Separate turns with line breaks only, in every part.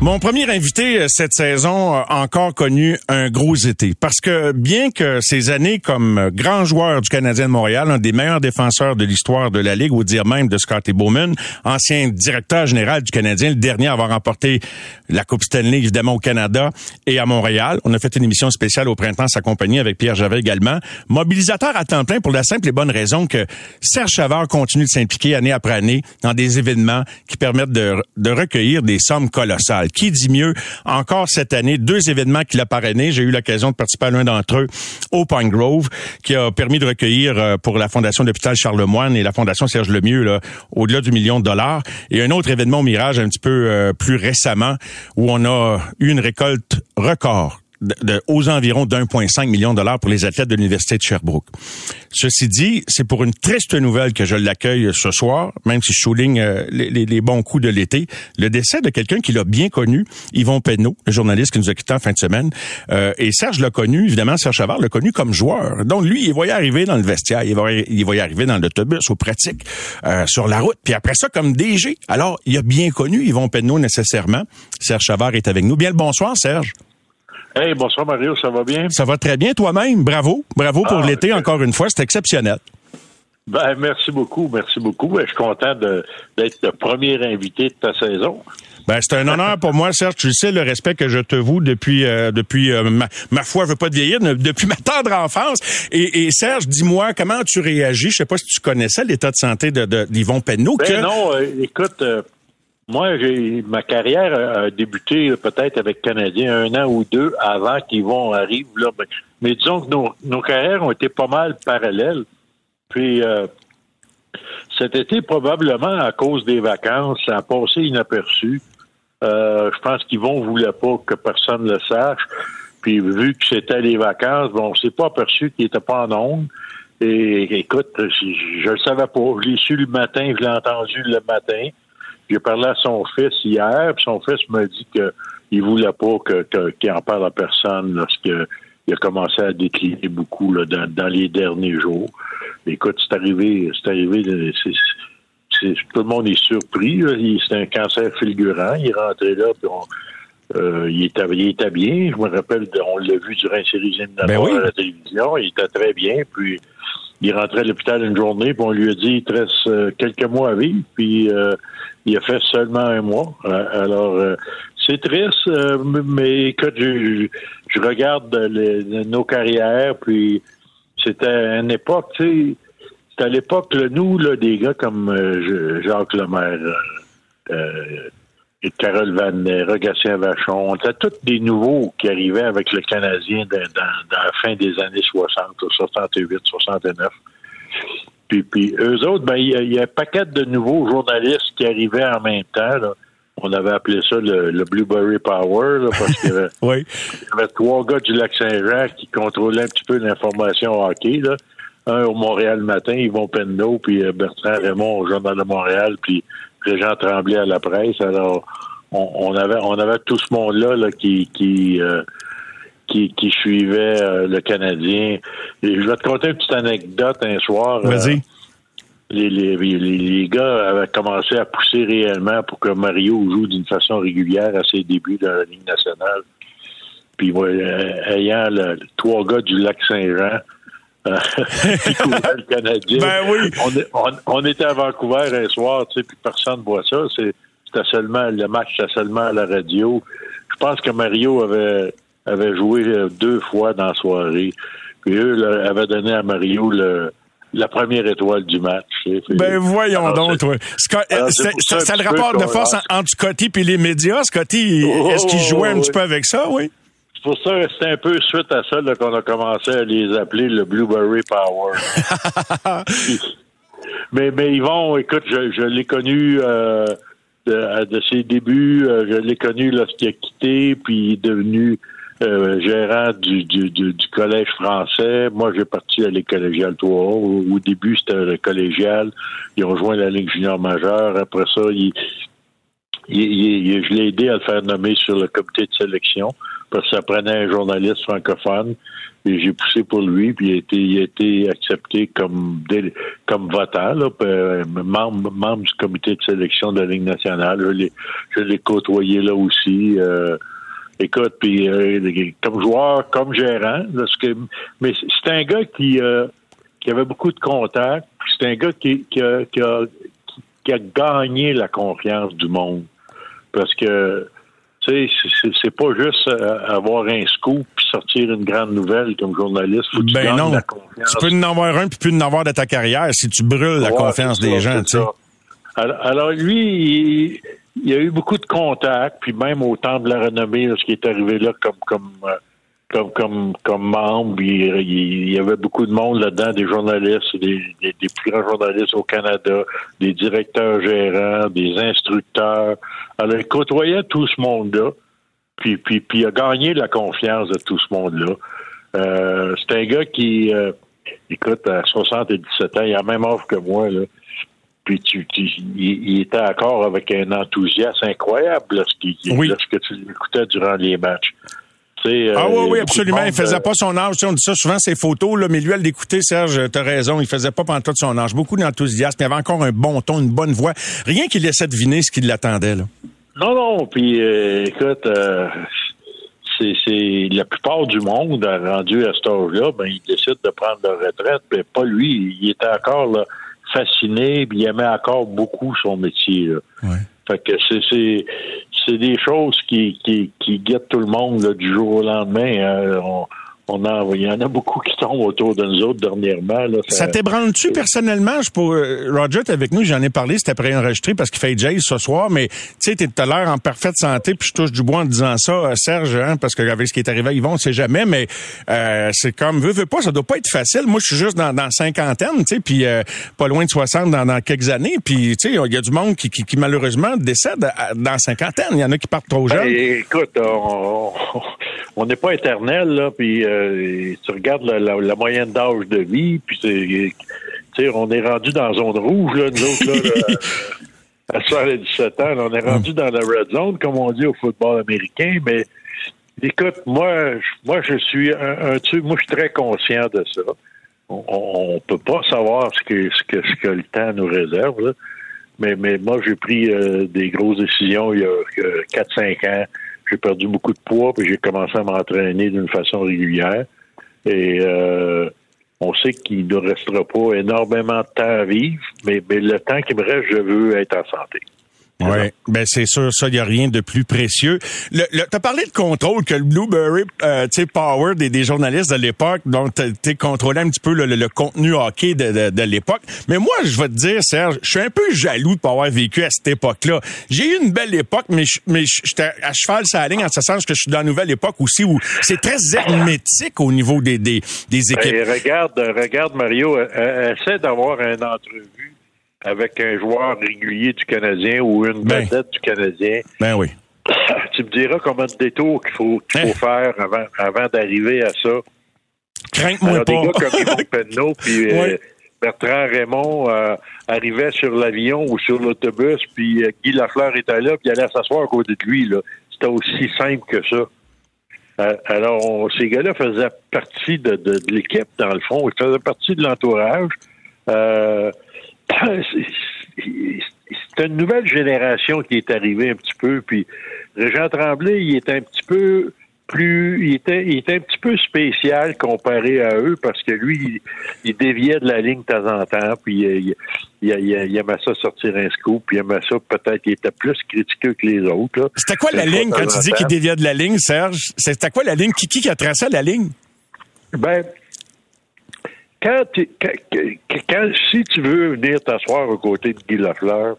Mon premier invité euh, cette saison a encore connu un gros été parce que bien que ses années comme euh, grand joueur du Canadien de Montréal, un des meilleurs défenseurs de l'histoire de la Ligue, ou dire même de Scotty Bowman, ancien directeur général du Canadien, le dernier à avoir remporté la Coupe Stanley évidemment au Canada et à Montréal. On a fait une émission spéciale au printemps sa avec Pierre Javet également. Mobilisateur à temps plein pour la simple et bonne raison que Serge Chavard continue de s'impliquer année après année dans des événements qui permettent de recueillir des sommes colossales. Qui dit mieux? Encore cette année, deux événements qu'il a parrainés. J'ai eu l'occasion de participer à l'un d'entre eux au Pine Grove, qui a permis de recueillir euh, pour la Fondation d'hôpital Charlemagne et la Fondation Serge Lemieux au-delà du million de dollars. Et un autre événement au Mirage un petit peu euh, plus récemment où on a eu une récolte record de, aux environs d'1,5 million de dollars pour les athlètes de l'Université de Sherbrooke. Ceci dit, c'est pour une triste nouvelle que je l'accueille ce soir, même si je souligne euh, les, les, bons coups de l'été, le décès de quelqu'un qui l'a bien connu, Yvon Penneau, le journaliste qui nous a quitté en fin de semaine. Euh, et Serge l'a connu, évidemment, Serge Chavard l'a connu comme joueur. Donc lui, il y arriver dans le vestiaire, il va, il y arriver dans l'autobus, aux pratiques, euh, sur la route, puis après ça, comme DG. Alors, il a bien connu Yvon Penneau nécessairement. Serge Chavard est avec nous. Bien le bonsoir, Serge.
Hey, bonsoir Mario, ça va bien?
Ça va très bien toi-même. Bravo. Bravo pour ah, l'été, encore une fois. C'est exceptionnel.
Ben, merci beaucoup, merci beaucoup. Ben, je suis content d'être le premier invité de ta saison.
Ben, c'est un honneur pour moi, Serge. Tu sais le respect que je te voue depuis euh, depuis euh, ma, ma foi, je veux pas te vieillir, depuis ma tendre enfance. Et, Serge, dis-moi comment tu réagis? Je sais pas si tu connaissais l'état de santé de d'Yvon Penneau.
Ben non, euh, écoute, moi, j'ai ma carrière a débuté peut-être avec Canadien un an ou deux avant qu'ils vont arriver là. Mais disons que nos, nos, carrières ont été pas mal parallèles. Puis euh, cet été, probablement à cause des vacances, ça a passé inaperçu. Euh, je pense qu'ils vont voulait pas que personne le sache. Puis vu que c'était les vacances, bon, on s'est pas aperçu qu'il était pas en ondes. Et écoute, je, je le savais pas. Je l'ai su le matin, je l'ai entendu le matin. J'ai parlé à son fils hier, puis son fils m'a dit qu'il voulait pas que, qu'il en parle à personne lorsqu'il a commencé à décliner beaucoup là, dans, les derniers jours. Écoute, c'est arrivé, c'est arrivé, tout le monde est surpris. C'est un cancer fulgurant. Il est rentré là, puis euh, il, était, il, était, bien. Je me rappelle, on l'a vu durant une série
ben
à la télévision. Il était très bien. Puis il rentrait à l'hôpital une journée, puis on lui a dit il te reste euh, quelques mois à vivre, puis euh, il a fait seulement un mois. Euh, alors, c'est triste, mais écoute, je, je regarde nos carrières, puis c'était une époque, tu sais, c'était à l'époque, nous, là, des gars comme Jacques Lemaire, Carole Van Rogatien Vachon. On était tous des nouveaux qui arrivaient avec le Canadien dans, la fin des années 60, 68, 69. Puis, puis eux autres, ben, il y, a un paquet de nouveaux journalistes qui arrivaient en même temps. On avait appelé ça le, Blueberry Power, parce qu'il y, avait trois gars du Lac-Saint-Jean qui contrôlaient un petit peu l'information hockey. Là. Un au Montréal matin, Yvon Penneau, puis euh, Bertrand Raymond au Journal de Montréal, puis les gens tremblaient à la presse. Alors, on, avait on avait tout ce monde-là qui qui, euh, qui, qui suivait euh, le Canadien. Et je vais te conter une petite anecdote un soir.
Euh, Vas-y.
les, les, les, gars avaient commencé à pousser réellement pour que Mario joue d'une façon régulière à ses débuts dans la Ligue nationale. Puis ayant le, trois gars du lac Saint-Jean, le Canadien.
Ben oui.
On, était à Vancouver un soir, tu sais, puis personne ne voit ça. C'était seulement le match, c'était seulement à la radio. Je pense que Mario avait avait joué deux fois dans la soirée. Puis eux avaient donné à Mario le, la première étoile du match.
Ben voyons donc, toi. Ça, le rapport de force entre Scotty et les médias. Scotty, est-ce qu'il jouait un petit peu avec ça, oui?
C'est pour ça que c'était un peu suite à ça qu'on a commencé à les appeler le Blueberry Power. mais, mais Yvon, écoute, je, je l'ai connu euh, de, ses débuts. Euh, je l'ai connu lorsqu'il a quitté, puis il est devenu euh, gérant du, du, du, collège français. Moi, j'ai parti à l'école collégiale 3 au, au, début, c'était le collégial. Ils ont joint la Ligue junior majeure. Après ça, ils, je l'ai aidé à le faire nommer sur le comité de sélection parce que ça prenait un journaliste francophone et j'ai poussé pour lui puis il a été, il a été accepté comme comme votant là, euh, membre, membre du comité de sélection de la Ligue nationale. Je l'ai, je l'ai côtoyé là aussi. Euh, écoute, puis euh, comme joueur, comme gérant, parce que, mais c'est un gars qui qui avait beaucoup de contacts. C'est un gars qui, qui, a, qui a gagné la confiance du monde parce que tu sais, c'est pas juste euh, avoir un scoop puis sortir une grande nouvelle comme journaliste. Faut que
ben
tu
non.
la confiance.
Tu peux en avoir un puis plus en avoir de ta carrière si tu brûles la
Ouais,
confiance des
ça,
gens, tu sais.
Alors, alors, lui, il, il a eu beaucoup de contacts, puis même au temps de la renommée, là, ce qui est arrivé là comme comme euh, comme comme comme membre, il, y avait beaucoup de monde là-dedans, des journalistes, des, des, des plus grands journalistes au Canada, des directeurs gérants, des instructeurs. Alors, il côtoyait tout ce monde-là, puis puis puis il a gagné la confiance de tout ce monde-là. Euh, c'est un gars qui, euh, écoute, à 77 ans, il a même âge que moi, là. Puis tu, tu- il, il était encore avec un enthousiasme incroyable lorsqu'il,
Oui.
lorsque tu l'écoutais durant les matchs. Sais,
Ah
euh,
oui,
il
oui, absolument.
de
Il
monde,
faisait
euh,
pas son âge. On dit ça souvent, ses photos, là, mais lui, à l'écouter, Serge, t'as raison, il faisait pas pantoute son âge. Beaucoup d'enthousiasme. Il avait encore un bon ton, une bonne voix. Rien qui laissait deviner ce qui l'attendait, là.
Non, non, puis euh, écoute, euh, c'est, c'est la plupart du monde a rendu à cet âge-là, ben ils décident de prendre leur retraite, mais pas lui. Il était encore là, fasciné, puis il aimait encore beaucoup son métier. Là.
Ouais.
Fait que c'est, c'est, c'est des choses qui, qui, qui guettent tout le monde là, du jour au lendemain. On, on en, il y en a beaucoup qui tombent autour de nous autres dernièrement. Là,
Ça t'ébranle-tu personnellement? Je pour, euh, Roger est avec nous, j'en ai parlé, c'était préenregistré parce qu'il fait Jay ce soir, mais tu sais, t'es tout à l'heure en parfaite santé, puis je touche du bois en disant ça, euh, Serge, hein, parce qu'avec ce qui est arrivé à Yvon, on sait jamais, mais euh, c'est comme, veux, veux pas, ça doit pas être facile. Moi, je suis juste dans, dans cinquantaine, tu sais, puis euh, pas loin de 60 dans, dans quelques années, puis tu sais, il y a du monde qui, qui, qui, malheureusement décède à- dans cinquantaine. Il y en a qui partent trop jeunes.
Ben, écoute, on on n'est pas éternel, là, puis euh, tu regardes la, la- la moyenne d'âge de vie, puis c'est, tu sais, on est rendu dans la zone rouge, là, nous autres, là, là, à 77 ans, là, on est rendu dans la red zone, comme on dit au football américain, mais écoute, moi, je- moi, je suis un, un moi, je suis très conscient de ça. On, on peut pas savoir ce que, ce que, ce que le temps nous réserve, là. Mais, mais moi, j'ai pris euh, des grosses décisions il y a 4-5 ans. J'ai perdu beaucoup de poids, puis j'ai commencé à m'entraîner d'une façon régulière. Et euh, on sait qu'il ne restera pas énormément de temps à vivre, mais, mais le temps qui me reste, je veux être en santé.
Oui, ben c'est sûr, ça, il n'y a rien de plus précieux. Le, le, tu as parlé de contrôle, que le Blueberry euh, tu sais, Power des, des journalistes de l'époque, donc tu contrôlé un petit peu le, le- le contenu hockey de, de, de l'époque. Mais moi, je vais te dire, Serge, je suis un peu jaloux de pas avoir vécu à cette époque-là. J'ai eu une belle époque, mais je- j'étais à cheval sur la ligne en ce sens que je suis dans la nouvelle époque aussi où c'est très hermétique au niveau des, des, des équipes.
Et regarde, regarde Mario, euh, euh, essaie d'avoir une entrevue avec un joueur régulier du Canadien ou une
Ben.
vedette du Canadien.
Ben oui.
tu me diras combien de détours qu'il faut, qu'il faut
Hein?
faire avant, avant d'arriver à ça.
Crains-moi
Alors, des
pas.
gars comme Yvon Penneau puis euh. Bertrand Raymond euh, arrivaient sur l'avion ou sur l'autobus, puis euh, Guy Lafleur était là, puis il allait s'asseoir à côté de lui. là. C'était aussi simple que ça. Euh, alors, on- ces gars-là faisaient partie de, de- de l'équipe, dans le fond. Ils faisaient partie de l'entourage. C'est- une nouvelle génération qui est arrivée un petit peu. Puis Régent Tremblay, il est un petit peu plus, il était, il était un petit peu spécial comparé à eux parce que lui, il, il déviait de la ligne de temps en temps. Puis il, il, il- aimait ça sortir un scoop. Puis il aimait ça peut-être qu'il était plus critiqueux que les autres.
C'était quoi la ligne quand tu dis qu'il déviait de la ligne, Serge? C'était quoi la ligne? Qui, qui a tracé la ligne?
Ben, quand, quand, quand- si tu veux venir t'asseoir aux côtés de Guy Lafleur,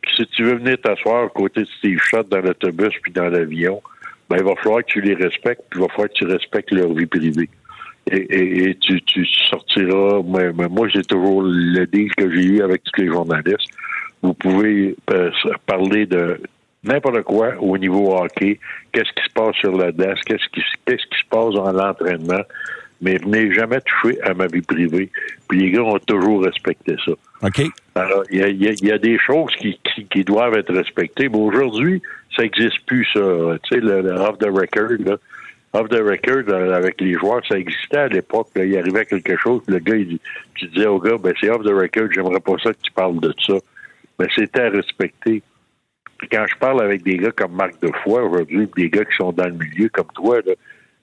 puis si tu veux venir t'asseoir aux côtés de Steve Schott dans l'autobus puis dans l'avion, ben, il va falloir que tu les respectes, puis il va falloir que tu respectes leur vie privée. Et, et- et tu, tu sortiras, moi, moi, moi, j'ai toujours le deal que j'ai eu avec tous les journalistes. Vous pouvez euh, parler de n'importe quoi au niveau hockey, qu'est-ce qui se passe sur la desk, qu'est-ce qui, qu'est-ce qui se passe dans l'entraînement. Mais venez jamais toucher à ma vie privée. Puis les gars ont toujours respecté ça.
OK.
Alors, il y a, y a, des choses qui, qui, doivent être respectées. Mais aujourd'hui, ça n'existe plus, ça. Tu sais, le, off the record, là. Off the record, euh, avec les joueurs, ça existait à l'époque. Il arrivait quelque chose, le gars, il, tu disais au gars, ben, c'est off the record, j'aimerais pas ça que tu parles de ça. Mais c'était à respecter. Puis quand je parle avec des gars comme Marc Defoy aujourd'hui, des gars qui sont dans le milieu comme toi, là,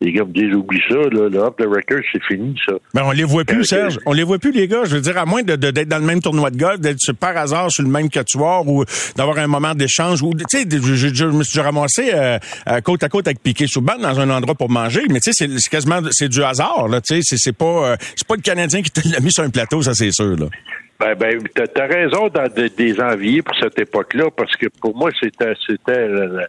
les gars me disent, oublie ça, là, le off the record, c'est fini, ça.
Mais on les voit plus, Serge. On les voit plus, les gars. Je veux dire, à moins d'être de, dans le même tournoi de golf, d'être par hasard sur le même quatuor ou d'avoir un moment d'échange ou, tu sais, je, me suis ramassé euh, côte à côte avec Piqué Souban dans un endroit pour manger, mais tu sais, c'est quasiment, c'est du hasard, là, tu sais, c'est pas, euh, c'est pas le Canadien qui l'a mis sur un plateau, ça c'est sûr, là.
Ben, ben, t'as as raison dans des envier pour cette époque-là, parce que pour moi, c'était, c'était, euh,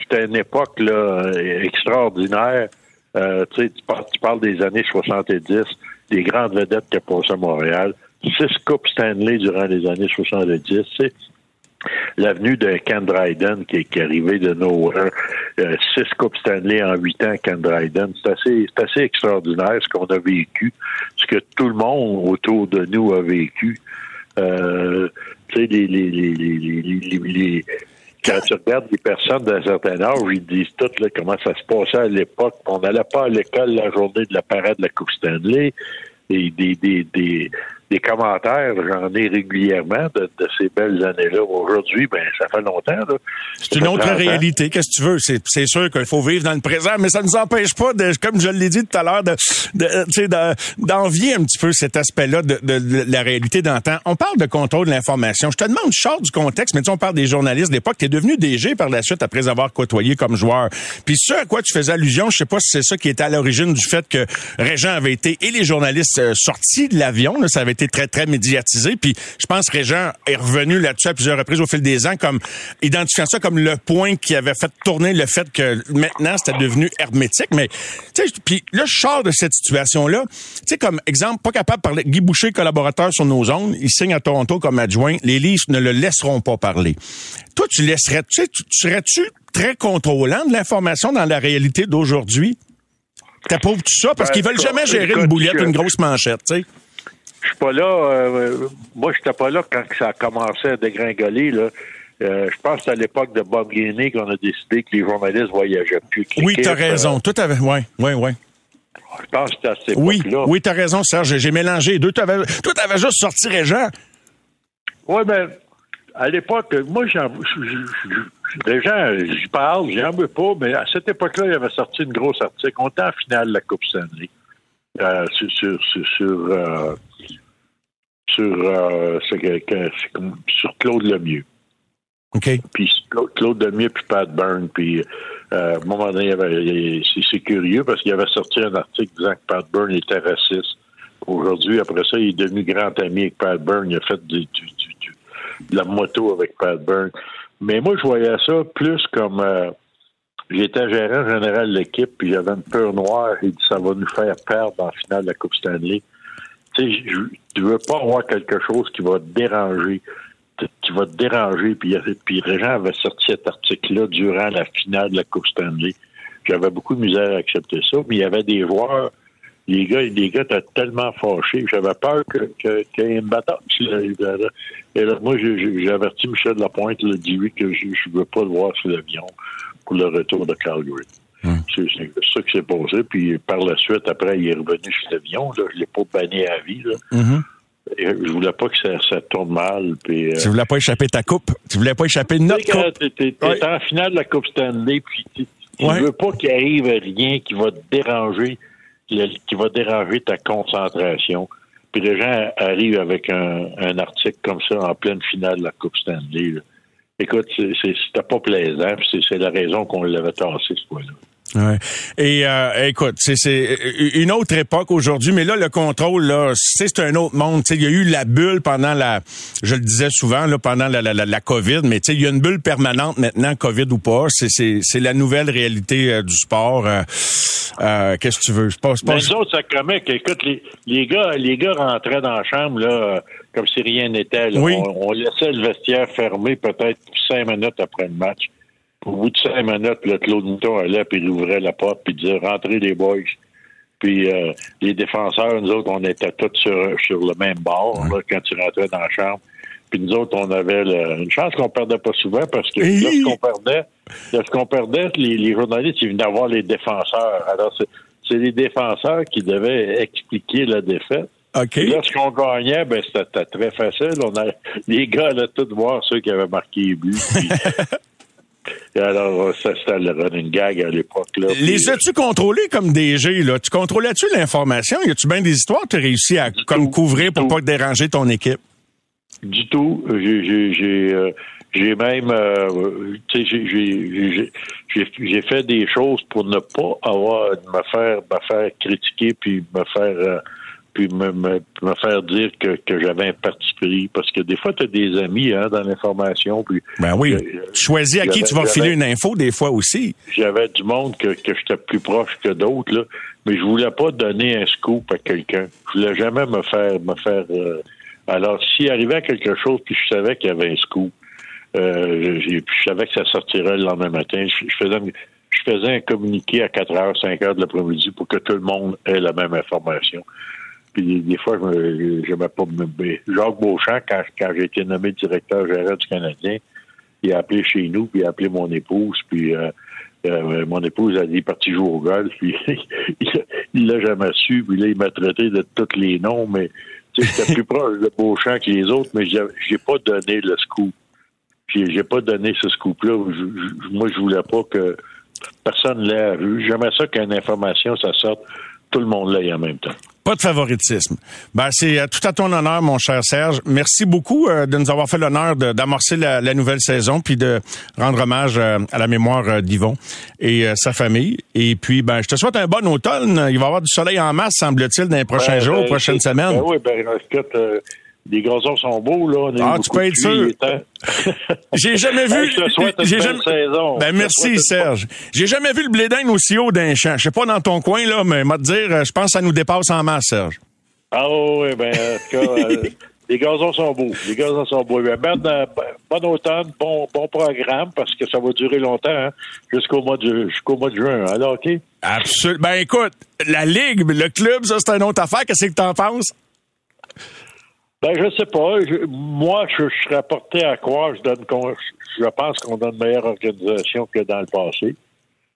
c'était une époque là extraordinaire. Euh, tu, tu parles des années 70, des grandes vedettes qui passé à Montréal. Six Coupes Stanley durant les années 70. C'est l'avenue de Ken Dryden qui, est arrivé de nowhere. Euh, six Coupes Stanley en huit ans, Ken Dryden. C'est assez, c'est assez extraordinaire ce qu'on a vécu, ce que tout le monde autour de nous a vécu. Euh, tu sais, les, les, les, les, quand tu regardes les personnes d'un certain âge, ils disent tout là, comment ça se passait à l'époque. On n'allait pas à l'école la journée de la parade de la Coupe Stanley. Et des, des, des, des commentaires, j'en ai régulièrement de, ces belles années-là. Aujourd'hui, ben ça fait longtemps.
C'est une autre réalité. Qu'est-ce que tu veux? C'est sûr qu'il faut vivre dans le présent, mais ça ne nous empêche pas, de, comme je l'ai dit tout à l'heure, de, d'envier un petit peu cet aspect-là de, de, la réalité d'antan. On parle de contrôle de l'information. Je te demande, sors du contexte, mais tu on parle des journalistes d'époque. Tu es devenu DG par la suite après avoir côtoyé comme joueur. Puis ce à quoi tu faisais allusion, je sais pas si c'est ça qui était à l'origine du fait que Régent avait été et les journalistes euh, sortis de l'avion. Ça avait été très, très médiatisé. Puis je pense que Régent est revenu là-dessus à plusieurs reprises au fil des ans, comme identifiant ça comme le point qui avait fait tourner le fait que maintenant, c'était devenu hermétique. Mais, tu sais, puis là, je sors de cette situation-là. Tu sais, comme exemple, pas capable de parler. Guy Boucher, collaborateur sur nos zones, il signe à Toronto comme adjoint. Les livres ne le laisseront pas parler. Toi, tu laisserais, tu sais, tu serais-tu très contrôlant de l'information dans la réalité d'aujourd'hui? T'approuves tout ça? Parce qu'ils veulent jamais gérer une boulette, une grosse manchette, tu sais.
Je suis pas là. Euh, moi, j'étais pas là quand ça a commencé à dégringoler. Là. Euh, je pense que c'est à l'époque de Bob Gainey qu'on a décidé que les journalistes voyageaient plus.
Oui, tu as raison. Tout avait. Oui, oui, oui.
Je pense que c'était
oui. Oui, tu as raison, Serge. J'ai mélangé les deux. Toi, tu avais juste sorti Régent.
Oui, ben, à l'époque, moi, j'en, Régent, j'y parle, j'en veux pas, mais à cette époque-là, il avait sorti une grosse article. On était en finale de la Coupe Stanley. Euh, sur, sur, sur, sur euh, sur, euh, sur Claude Lemieux.
OK.
Puis Claude Lemieux puis Pat Byrne. Puis à un moment donné, c'est curieux parce qu'il avait sorti un article disant que Pat Byrne était raciste. Aujourd'hui, après ça, il est devenu grand ami avec Pat Byrne. Il a fait du, de la moto avec Pat Byrne. Mais moi, je voyais ça plus comme... Euh, J'étais gérant général de l'équipe, puis j'avais une peur noire. Il dit ça va nous faire perdre en finale de la Coupe Stanley tu veux pas avoir quelque chose qui va te déranger, qui va te déranger. Puis, puis avait sorti cet article-là durant la finale de la Coupe Stanley. J'avais beaucoup de misère à accepter ça, mais il y avait des joueurs, les gars, les gars étaient tellement fâchés. J'avais peur qu'il que, y ait une bataille. Et là, moi, j'ai averti Michel Lapointe, le dit lui que je veux pas le voir sur l'avion pour le retour de Calgary. C'est ça qui s'est passé. Puis par la suite, après, il est revenu sur l'avion. Je ne l'ai pas banni à vie. Là.
Mm-hmm.
Je voulais pas que ça, tourne mal. Puis,
euh, Tu voulais pas échapper ta coupe? Tu voulais pas échapper notre coupe?
Tu es, en finale de la Coupe Stanley, puis tu ne veux pas qu'il arrive rien qui va te déranger, qui va déranger ta concentration. Puis les gens arrivent avec un, article comme ça en pleine finale de la Coupe Stanley. Écoute, c'était pas plaisant, c'est la raison qu'on l'avait tassé ce point-là.
Ouais. Et euh, écoute, c'est une autre époque aujourd'hui, mais là le contrôle là, c'est un autre monde. il y a eu la bulle pendant la, je le disais souvent là, pendant la, la, la, COVID, mais il y a une bulle permanente maintenant, COVID ou pas. C'est la nouvelle réalité euh, du sport. Euh, euh, Qu'est-ce que tu veux? Je
pense pas. Les autres, ça que, écoute, les, les gars, les gars rentraient dans la chambre là, comme si rien n'était. Oui. On, on laissait le vestiaire fermé peut-être cinq minutes après le match. Au bout de cinq minutes, le Claude Mouton allait, puis il ouvrait la porte, puis il disait Rentrez les boys. Puis euh, les défenseurs, nous autres, on était tous sur, sur le même bord là, quand tu rentrais dans la chambre. Puis nous autres, on avait le- une chance qu'on perdait pas souvent parce que lorsqu'on perdait, lorsqu'on perdait, les, les journalistes, ils venaient voir les défenseurs. Alors, c'est, c'est les défenseurs qui devaient expliquer la défaite.
OK.
Puis Lorsqu'on gagnait, ben c'était très facile. On a, les gars allaient tous voir ceux qui avaient marqué les buts. Puis- Et alors, ça, c'était le running gag à l'époque. Là.
Les
Puis,
as-tu contrôlés comme DG, là? Tu contrôlais-tu l'information? Y a-tu bien des histoires que tu as réussi à comme
tout,
couvrir pour pas déranger ton équipe?
Du tout. J'ai, euh, même, euh, j'ai fait des choses pour ne pas avoir, me faire, me faire critiquer puis me faire, euh, puis me, me, me faire dire que, que j'avais un parti pris. Parce que des fois, tu as des amis hein, dans l'information. Puis
Ben oui. Tu choisis à qui tu vas filer une info des fois aussi.
j'avais du monde que, que j'étais plus proche que d'autres, là, mais je voulais pas donner un scoop à quelqu'un. Je voulais jamais me faire me faire euh, alors s'il arrivait quelque chose puis je savais qu'il y avait un scoop, euh, je savais que ça sortirait le lendemain matin, je, je faisais une- je faisais un communiqué à 4 heures, 5 heures de l'après-midi pour que tout le monde ait la même information. Puis des, fois, je j'aimais pas mais Jacques Beauchamp, quand, j'ai été nommé directeur général du Canadien, il a appelé chez nous, puis il a appelé mon épouse, puis euh, euh, mon épouse a dit parti jouer au golf, puis il- l'a jamais su, puis là, il m'a traité de tous les noms, mais tu sais, j'étais plus proche de Beauchamp que les autres, mais j'ai pas donné le scoop. Puis j'ai pas donné ce scoop-là. Je- je- Moi, je voulais pas que personne l'ait vu. J'aimais ça qu'une information, ça sorte, tout le monde l'ait en même temps.
Pas de favoritisme. Ben, c'est euh, tout à ton honneur, mon cher Serge. Merci beaucoup euh, de nous avoir fait l'honneur d'amorcer la, la nouvelle saison, puis de rendre hommage euh, à la mémoire d'Yvon et euh, sa famille. Et puis, ben, je te souhaite un bon automne. Il va y avoir du soleil en masse, semble-t-il, dans les prochains
Ben,
jours,
ben,
prochaines semaines.
Ben oui, ben, écoute, les gazons sont beaux, là. On a eu
Ah, tu peux être sûr. J'ai jamais vu.
Hey, je te souhaite une
j'ai jamais-
saison.
Ben merci Serge. J'ai jamais vu le blé d'Inde aussi haut d'un champ. Je sais pas dans ton coin là, mais moi te dire, je pense que ça nous dépasse en masse, Serge.
Ah oui, ben, en tout cas, euh, les gazons sont beaux. Les gazons sont beaux. Ben, ben, bon automne, bon, bon programme, parce que ça va durer longtemps, hein, jusqu'au mois de jusqu'au mois de juin. Alors, OK?
Absolument. Ben écoute, la ligue, le club, ça c'est une autre affaire. Qu'est-ce que t'en penses?
Ben, je sais pas. Moi, je, je serais porté à croire, je donne je pense qu'on a une meilleure organisation que dans le passé.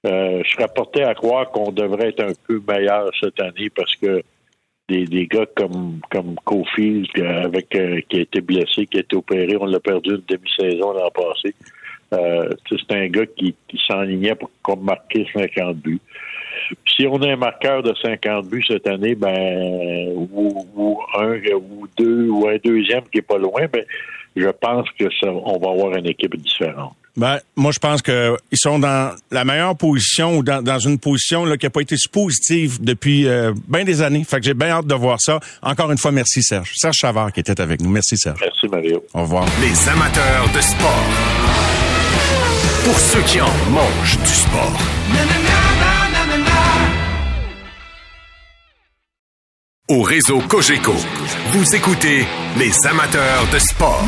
Euh, je serais porté à croire qu'on devrait être un peu meilleur cette année parce que des, des gars comme comme Cofield avec euh, qui a été blessé, qui a été opéré, on l'a perdu une demi-saison l'an passé. Euh, c'est un gars qui, qui s'enlignait pour marquer 50 buts. Si on a un marqueur de 50 buts cette année, ben ou, ou un ou deux ou un deuxième qui est pas loin, ben je pense que ça, on va avoir une équipe différente.
Ben, moi, je pense que ils sont dans la meilleure position ou dans, dans une position là, qui n'a pas été si positive depuis euh, bien des années. Fait que j'ai bien hâte de voir ça. Encore une fois, merci Serge. Serge Chavard qui était avec nous. Merci Serge.
Merci Mario.
Au revoir.
Les amateurs de sport. Pour ceux qui en mangent du sport. Au réseau Cogeco, vous écoutez les amateurs de sport.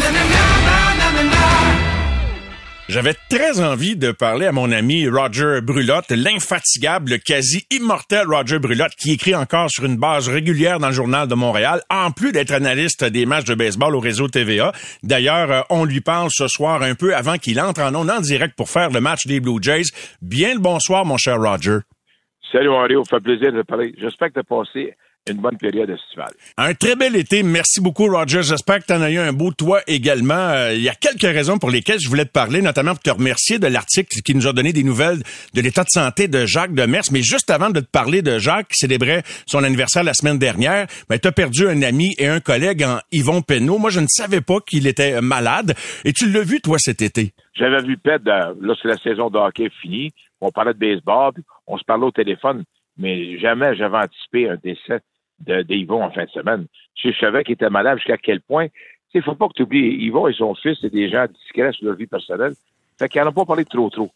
J'avais très envie de parler à mon ami Roger Brulotte, l'infatigable, le quasi immortel Roger Brulotte, qui écrit encore sur une base régulière dans le journal de Montréal, en plus d'être analyste des matchs de baseball au réseau TVA. D'ailleurs, euh, on lui parle ce soir un peu avant qu'il entre en ondes en direct pour faire le match des Blue Jays. Bien le bonsoir, mon cher Roger.
Salut Mario, ça fait plaisir de parler. J'espère que tu as passé une bonne période estivale.
Un très bel été. Merci beaucoup, Roger. J'espère que tu en as eu un beau toi également. Euh, Il y a quelques raisons pour lesquelles je voulais te parler, notamment pour te remercier de l'article qui nous a donné des nouvelles de l'état de santé de Jacques Demers. Mais juste avant de te parler de Jacques, qui célébrait son anniversaire la semaine dernière, ben, tu as perdu un ami et un collègue en Yvon Penneau. Moi, je ne savais pas qu'il était malade. Et tu l'as vu, toi, cet été?
J'avais vu Pet, euh, là, c'est la saison de hockey finie. On parlait de baseball, puis on se parlait au téléphone, mais jamais j'avais anticipé un décès de, d'Yvon en fin de semaine. Je, savais qu'il était malade jusqu'à quel point? Il ne faut pas que tu oublies, Yvon et son fils, c'est des gens discrets sur leur vie personnelle. Fait qu'ils n'en ont pas parlé trop trop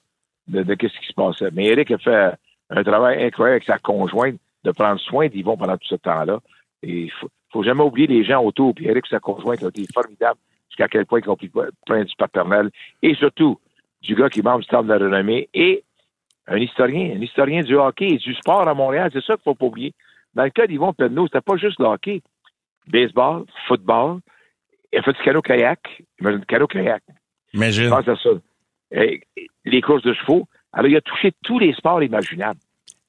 de, ce qui se passait. Mais Eric a fait un travail incroyable avec sa conjointe de prendre soin d'Yvon pendant tout ce temps-là. Et il faut, faut jamais oublier les gens autour. Puis Eric, sa conjointe, a été formidable jusqu'à quel point ils ont pris du paternel. Et surtout, du gars qui membre du Temple de la Renommée et un historien, un historien du hockey et du sport à Montréal. C'est ça qu'il faut pas oublier. Dans le cas d'Yvon Penneau, c'était pas juste le hockey. Baseball, football, il a fait du canot-kayak. Imagine, canot-kayak.
Imagine.
Je pense à ça. Et, les courses de chevaux. Alors, il a touché tous les sports imaginables.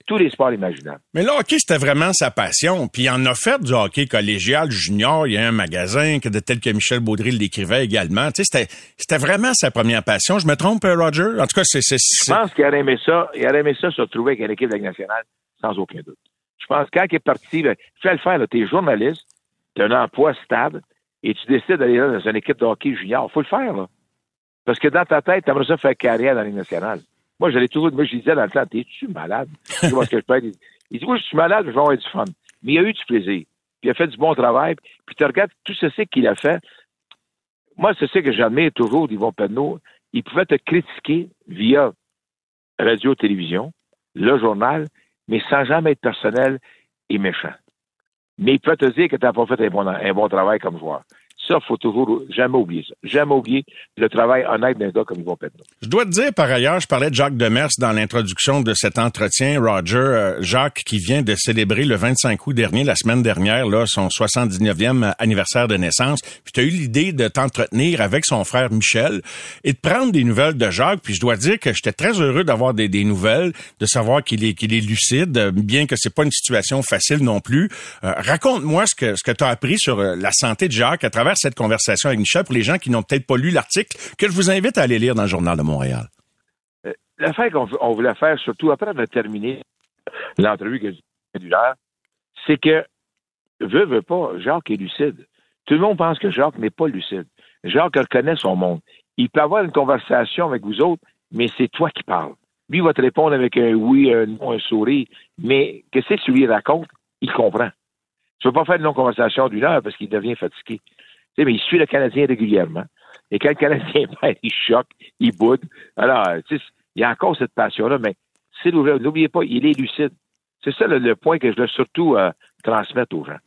Tous les sports imaginables.
Mais le hockey, c'était vraiment sa passion. Puis il en a fait du hockey collégial, junior. Il y a un magasin que de tel que Michel Baudry l'écrivait également. Tu sais, c'était, vraiment sa première passion. Je me trompe, Roger? En tout cas, c'est... c'est,
Je pense qu'il aurait aimé ça. Il aurait aimé ça se retrouver avec une équipe de la Ligue nationale, sans aucun doute. Je pense quand il est parti, ben, fais le faire. Tu es journaliste, tu as un emploi stable, et tu décides d'aller dans une équipe de hockey junior. faut le faire, là. Parce que dans ta tête, tu aimerais ça faire carrière dans la Ligue nationale. Moi, j'allais toujours, moi, je disais dans le temps, t'es-tu malade? Je vois ce que je peux Il dit, moi, je suis malade, je vais avoir du fun. Mais il a eu du plaisir. Puis il a fait du bon travail. Puis tu regardes tout ceci qu'il a fait. Moi, c'est ce que j'admire toujours d'Yvon Penneau. Il pouvait te critiquer via radio-télévision, le journal, mais sans jamais être personnel et méchant. Mais il peut te dire que tu n'as pas fait un bon, travail comme joueur. Ça, faut toujours jamais oublier ça. Jamais oublier le travail honnête d'un gars comme Yvon Penneau.
Je dois te dire, par ailleurs, je parlais de Jacques Demers dans l'introduction de cet entretien. Roger, euh, Jacques, qui vient de célébrer le 25 août dernier, la semaine dernière, là, son 79e anniversaire de naissance. Puis tu as eu l'idée de t'entretenir avec son frère Michel et de prendre des nouvelles de Jacques. Puis je dois dire que j'étais très heureux d'avoir des, nouvelles, de savoir qu'il est, qu'il est lucide, bien que c'est pas une situation facile non plus. Euh, raconte-moi ce que, ce que tu as appris sur euh, la santé de Jacques à travers cette conversation avec Michel pour les gens qui n'ont peut-être pas lu l'article, que je vous invite à aller lire dans le Journal de Montréal.
Euh, L'affaire qu'on voulait faire, surtout après avoir terminé l'entrevue que j'ai c'est que, veut, veut pas, Jacques est lucide. Tout le monde pense que Jacques n'est pas lucide. Jacques reconnaît son monde. Il peut avoir une conversation avec vous autres, mais c'est toi qui parles. Lui va te répondre avec un oui, un non, un sourire, mais qu'est-ce que tu lui racontes? Il comprend. Tu ne veux pas faire une non-conversation d'une heure parce qu'il devient fatigué mais il suit le Canadien régulièrement. Et quand le Canadien perd, il choque, il boude. Alors, tu sais, il y a encore cette passion-là, mais n'oubliez pas, il est lucide. C'est ça le, point que je veux surtout euh, transmettre aux gens.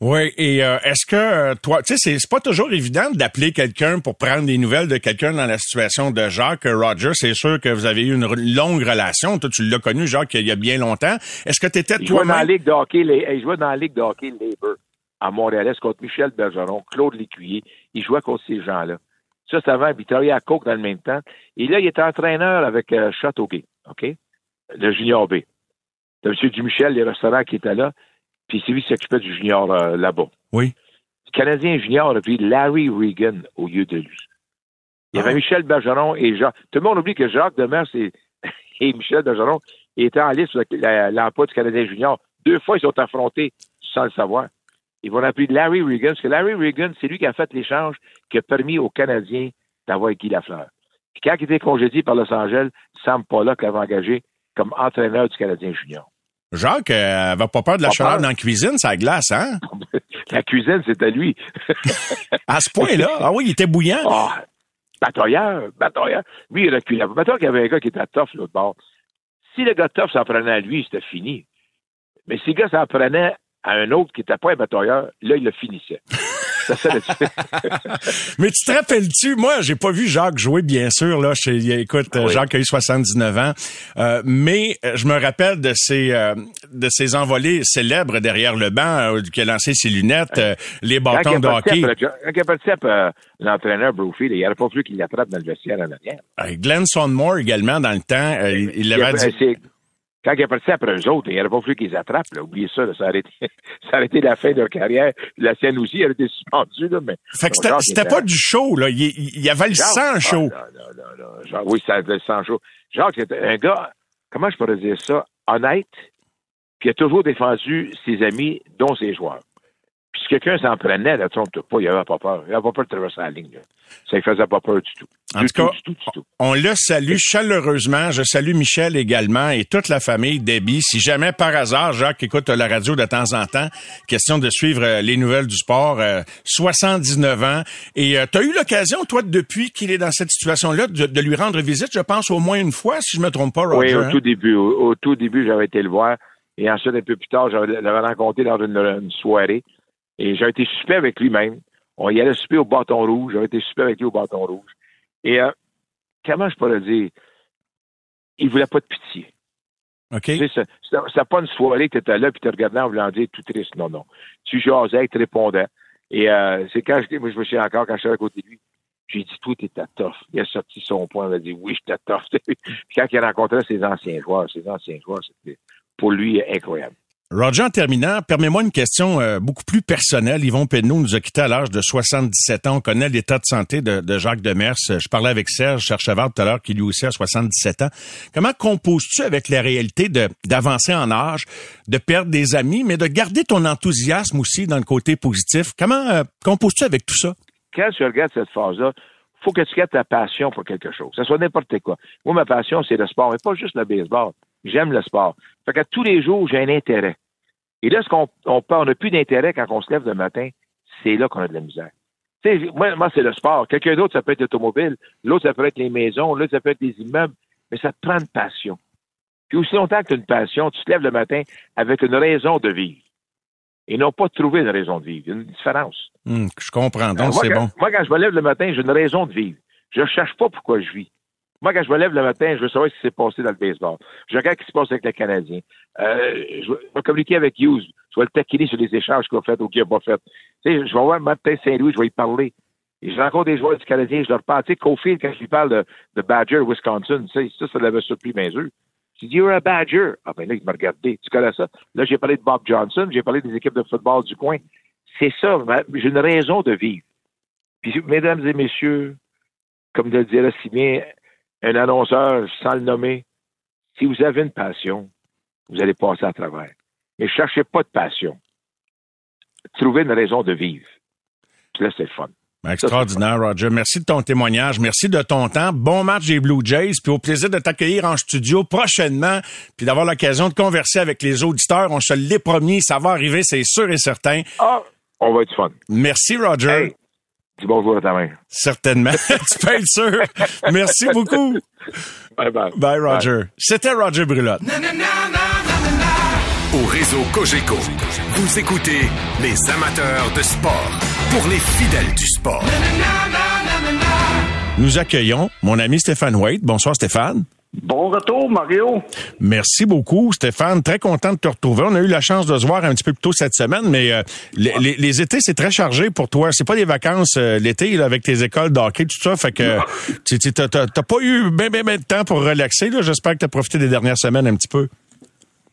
Oui, et euh, est-ce que euh, toi, tu sais, c'est pas toujours évident d'appeler quelqu'un pour prendre des nouvelles de quelqu'un dans la situation de Jacques Roger. C'est sûr que vous avez eu une longue relation. Toi, tu l'as connu, Jacques, il y a bien longtemps. Est-ce que tu étais toi
dans la ligue de hockey, les, je jouais dans la ligue de hockey Labour à Montréal contre Michel Bergeron, Claude Lécuyer. Il jouait contre ces gens-là. Ça, c'est avant, puis il travaillait à Coke dans le même temps. Et là, il était entraîneur avec euh, Châteauguay, OK? Le junior B. C'est M. Dumichel, les restaurants qui étaient là, puis c'est lui qui s'occupait du junior euh, là-bas.
Oui.
Le Canadien junior a pris Larry Regan au lieu de lui. Il y avait ah. Michel Bergeron et Jacques. Tout le monde oublie que Jacques Demers et, et Michel Bergeron étaient en liste sur l'emploi du Canadien junior. Deux fois, ils sont affrontés sans le savoir. Ils vont l'appeler Larry Reagan, parce que Larry Reagan, c'est lui qui a fait l'échange qui a permis aux Canadiens d'avoir Guy Lafleur. Puis quand il était congédié par Los Angeles, Sam Pollock l'avait engagé comme entraîneur du Canadien junior.
Jacques euh, va pas peur de la chaleur dans la cuisine, ça glace, hein?
la cuisine, c'était lui.
à ce point-là? Ah oui, il était bouillant. Oh,
batailleur, batailleur. Lui, il a reculé. Batailleur qu'il y avait un gars qui était tough l'autre bord. Si le gars tough s'en prenait à lui, c'était fini. Mais si le gars s'en prenait à un autre qui n'était pas un batailleur, là, il le finissait.
Mais tu te rappelles-tu, moi, j'ai pas vu Jacques jouer, bien sûr, là. écoute, ah Jacques a eu 79 ans. Euh, mais euh, je me rappelle de ses, euh, de ses envolées célèbres derrière le banc, qui a lancé ses lunettes, les bâtons de hockey.
Il l'entraîneur Brophy, il n'aurait pas voulu qu'il l'attrape dans le vestiaire en arrière.
Glenn Sonmore également, dans le temps, il l'avait dit
quand il est parti après eux autres, il n'aurait pas voulu qu'ils attrapent. Là. Oubliez ça, ça, aurait été, ça aurait été la fin de leur carrière. La sienne aussi, elle a été suspendue. Là, mais,
fait que c'était pas du show. Là. Il, il y avait le sang chaud.
Ah, non, non, non, Genre, oui, ça avait le sang chaud. Jacques, c'était un gars, comment je pourrais dire ça, honnête, qui a toujours défendu ses amis, dont ses joueurs. Puis si quelqu'un s'en prenait, là, trompe pas, il avait pas peur. Il avait pas peur de traverser la ligne. Là. Ça ne faisait pas peur du tout.
En tout, cas, on le salue chaleureusement. Je salue Michel également et toute la famille Debbie. Si jamais par hasard, Jacques écoute la radio de temps en temps, question de suivre euh, les nouvelles du sport, 79 euh, ans. Et euh, tu as eu l'occasion, toi, depuis qu'il est dans cette situation-là, de, lui rendre visite, je pense, au moins une fois, si je me trompe pas, Roger.
Oui, au hein? tout début. Au, tout début, j'avais été le voir. Et ensuite, un peu plus tard, je l'avais rencontré dans une soirée. Et j'ai été super avec lui-même. On y allait super au bâton rouge. J'avais été super avec lui au bâton rouge. Et euh, comment je pourrais dire? Il voulait pas de pitié.
OK.
Tu sais, pas une soirée que tu étais là puis tu regardais en voulant dire tout triste. Non, non. Tu jasais, tu répondais. Et euh, c'est quand je moi je me souviens encore quand je suis à côté de lui. J'ai dit, toi, t'étais tough. Il a sorti son point, il a dit, oui, j'étais tough. puis quand il rencontrait ses anciens joueurs, ses anciens joueurs, c'était pour lui incroyable.
Roger, en terminant, permets-moi une question euh, beaucoup plus personnelle. Yvon Penneau nous a quittés à l'âge de 77 ans. On connaît l'état de santé de, de Jacques Demers. Je parlais avec Serge Cherchevard tout à l'heure, qui lui aussi a 77 ans. Comment composes-tu avec la réalité d'avancer en âge, de perdre des amis, mais de garder ton enthousiasme aussi dans le côté positif? Comment euh, composes-tu avec tout ça?
Quand tu regardes cette phase-là, faut que tu gardes ta passion pour quelque chose. Ce soit n'importe quoi. Moi, ma passion, c'est le sport, et pas juste le baseball. J'aime le sport. Fait que tous les jours, j'ai un intérêt. Et là, ce qu'on on on n'a plus d'intérêt quand on se lève le matin, c'est là qu'on a de la misère. Tu sais, moi, moi c'est le sport. Quelqu'un d'autre, ça peut être l'automobile. L'autre, ça peut être les maisons. L'autre, ça peut être les immeubles. Mais ça prend une passion. Puis aussi longtemps que tu as une passion, tu te lèves le matin avec une raison de vivre. Et non pas de trouver une raison de vivre. Il y a une différence.
Hum, je comprends. Donc,
moi,
c'est
quand,
bon.
moi, quand je me lève le matin, j'ai une raison de vivre. Je cherche pas pourquoi je vis. Moi, quand je me lève le matin, je veux savoir ce qui s'est passé dans le baseball. Je regarde ce qui se passe avec les Canadiens. Euh, je vais communiquer avec Hughes. Je vais le taquiner sur les échanges qu'il a fait ou qu'il n'a pas fait. Tu sais, je vais voir Martin Saint-Louis, je vais y parler. Et je rencontre des joueurs du Canadien, je leur parle. Tu sais, Cofield, quand je lui parle de, de Badger, Wisconsin, tu sais, ça, ça l'avait surpris mes yeux. J'ai dit, you're a Badger. Ah, ben là, il m'a regardé. Tu connais ça? Là, j'ai parlé de Bob Johnson, j'ai parlé des équipes de football du coin. C'est ça, j'ai une raison de vivre. Puis, mesdames et messieurs, comme le dirait si bien un annonceur sans le nommer, si vous avez une passion, vous allez passer à travers. Mais cherchez pas de passion. Trouvez une raison de vivre. Puis là, c'est le fun.
Ben, Extraordinaire, Roger. Merci de ton témoignage. Merci de ton temps. Bon match des Blue Jays. Puis au plaisir de t'accueillir en studio prochainement. Puis d'avoir l'occasion de converser avec les auditeurs. On se l'est promis. Ça va arriver, c'est sûr et certain.
Ah, on va être fun.
Merci, Roger.
Hey, dis bonjour à ta mère.
Certainement. tu peux être sûr. Merci beaucoup.
Bye bye.
Bye, Roger. C'était Roger Brulotte.
Au réseau Cogeco, vous écoutez les amateurs de sport pour les fidèles du sport.
Nous accueillons mon ami Stéphane White. Bonsoir, Stéphane.
Bon retour, Mario.
Merci beaucoup, Stéphane. Très content de te retrouver. On a eu la chance de se voir un petit peu plus tôt cette semaine, mais euh, les, les- les étés, c'est très chargé pour toi. C'est pas des vacances euh, l'été là, avec tes écoles d'hockey, tout ça. Fait que tu t'as t'as- t'as pas eu bien, bien, bien de temps pour relaxer. là. J'espère que tu as profité des dernières semaines un petit peu.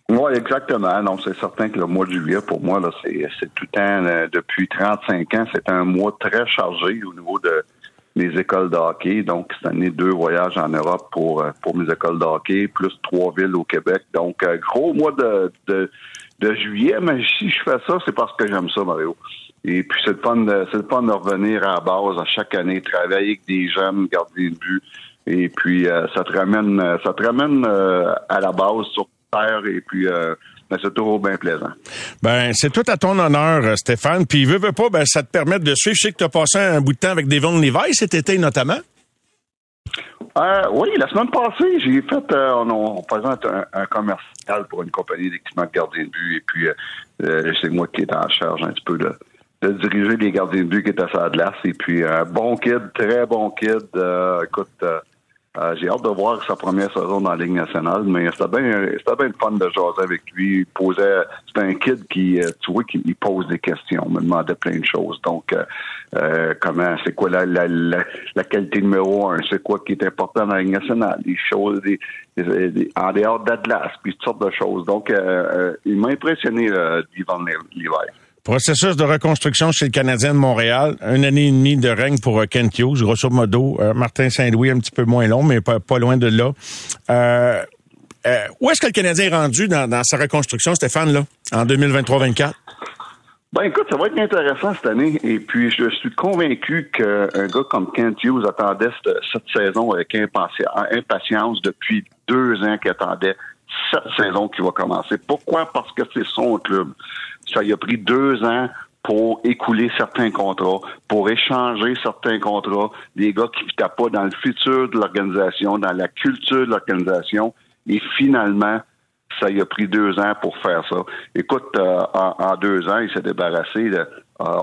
Oui, exactement. Non, c'est certain que le mois de juillet, pour moi, là, c'est, c'est tout le temps, euh, depuis 35 ans, c'est un mois très chargé au niveau de mes écoles de hockey. Donc, cette année, deux voyages en Europe pour, euh, pour mes écoles de hockey, plus trois villes au Québec. Donc, euh, gros mois de, de, de juillet, mais si je fais ça, c'est parce que j'aime ça, Mario. Et puis, c'est le fun de, c'est le fun de revenir à la base à chaque année, travailler avec des jeunes gardiens de but. Et puis, euh, ça te ramène, ça te ramène à la base sur terre. Et puis, euh, ben, c'est toujours bien plaisant.
Ben, c'est tout à ton honneur, euh, Stéphane. Puis, veux, veux pas, ben, ça te permet de suivre. Je sais que tu as passé un bout de temps avec Devon Levi cet été, notamment.
Euh, oui, la semaine passée, j'ai fait, euh, on, on présente un, un commercial pour une compagnie d'équipement de gardien de but, et puis euh, c'est moi qui est en charge un petit peu de, de diriger les gardiens de but qui étaient à sa glace. Et puis, un bon kid, très bon kid. Écoute, euh, j'ai hâte de voir sa première saison dans la Ligue nationale, mais c'était bien, c'était bien fun de jaser avec lui. Il posait, c'était un kid qui, euh, tu vois, qui il pose des questions, me demandait plein de choses. Donc, euh, euh, comment, c'est quoi la, la, la, qualité numéro un, c'est quoi qui est important dans la Ligue nationale, des choses, des, en dehors d'Atlas, puis toutes sortes de choses. Donc, euh, il m'a impressionné, euh, Yvan l'hiver.
Processus de reconstruction chez le Canadien de Montréal. Une année et demie de règne pour euh, Kent Hughes, grosso modo. Euh, Martin Saint-Louis, un petit peu moins long, mais pas, loin de là. Euh, où est-ce que le Canadien est rendu dans, sa reconstruction, Stéphane, là, en 2023-24?
Ben écoute, ça va être intéressant cette année. Et puis, je suis convaincu qu'un gars comme Kent Hughes attendait cette, saison avec impati- impatience depuis deux ans qu'il attendait cette saison qui va commencer. Pourquoi? Parce que c'est son club. Ça lui a pris deux ans pour écouler certains contrats, pour échanger certains contrats, des gars qui ne pas dans le futur de l'organisation, dans la culture de l'organisation. Et finalement, ça lui a pris deux ans pour faire ça. Écoute, euh, en, deux ans, il s'est débarrassé de, euh,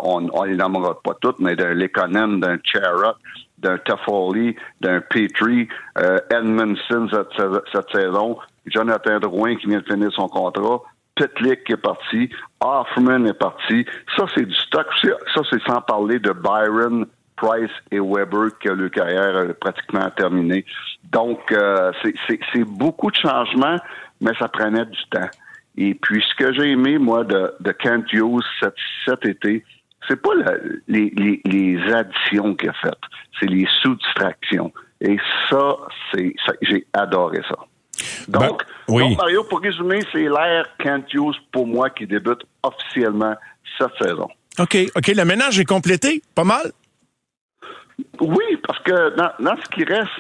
on ne les nommera pas toutes, mais d'un Lekonen, d'un Chara, d'un Toffoli, d'un Petrie, euh, Edmondson cette, saison, Jonathan Drouin qui vient de finir son contrat, Pitlick qui est parti, Hoffman est parti. Ça, c'est du stock. Ça, c'est sans parler de Byron, Price et Weber que leur carrière a pratiquement terminé. Donc, euh, c'est beaucoup de changements, mais ça prenait du temps. Et puis, ce que j'ai aimé, moi, de, de Kent Hughes cet, cet été, c'est pas les, additions qu'il a faites, c'est les sous-distractions. Et ça, c'est j'ai adoré ça. Donc, ben, donc, Mario, pour résumer, c'est l'air Kent Hughes pour moi qui débute officiellement cette saison.
OK, OK. Le ménage est complété, pas mal?
Oui, parce que dans, dans ce qui reste,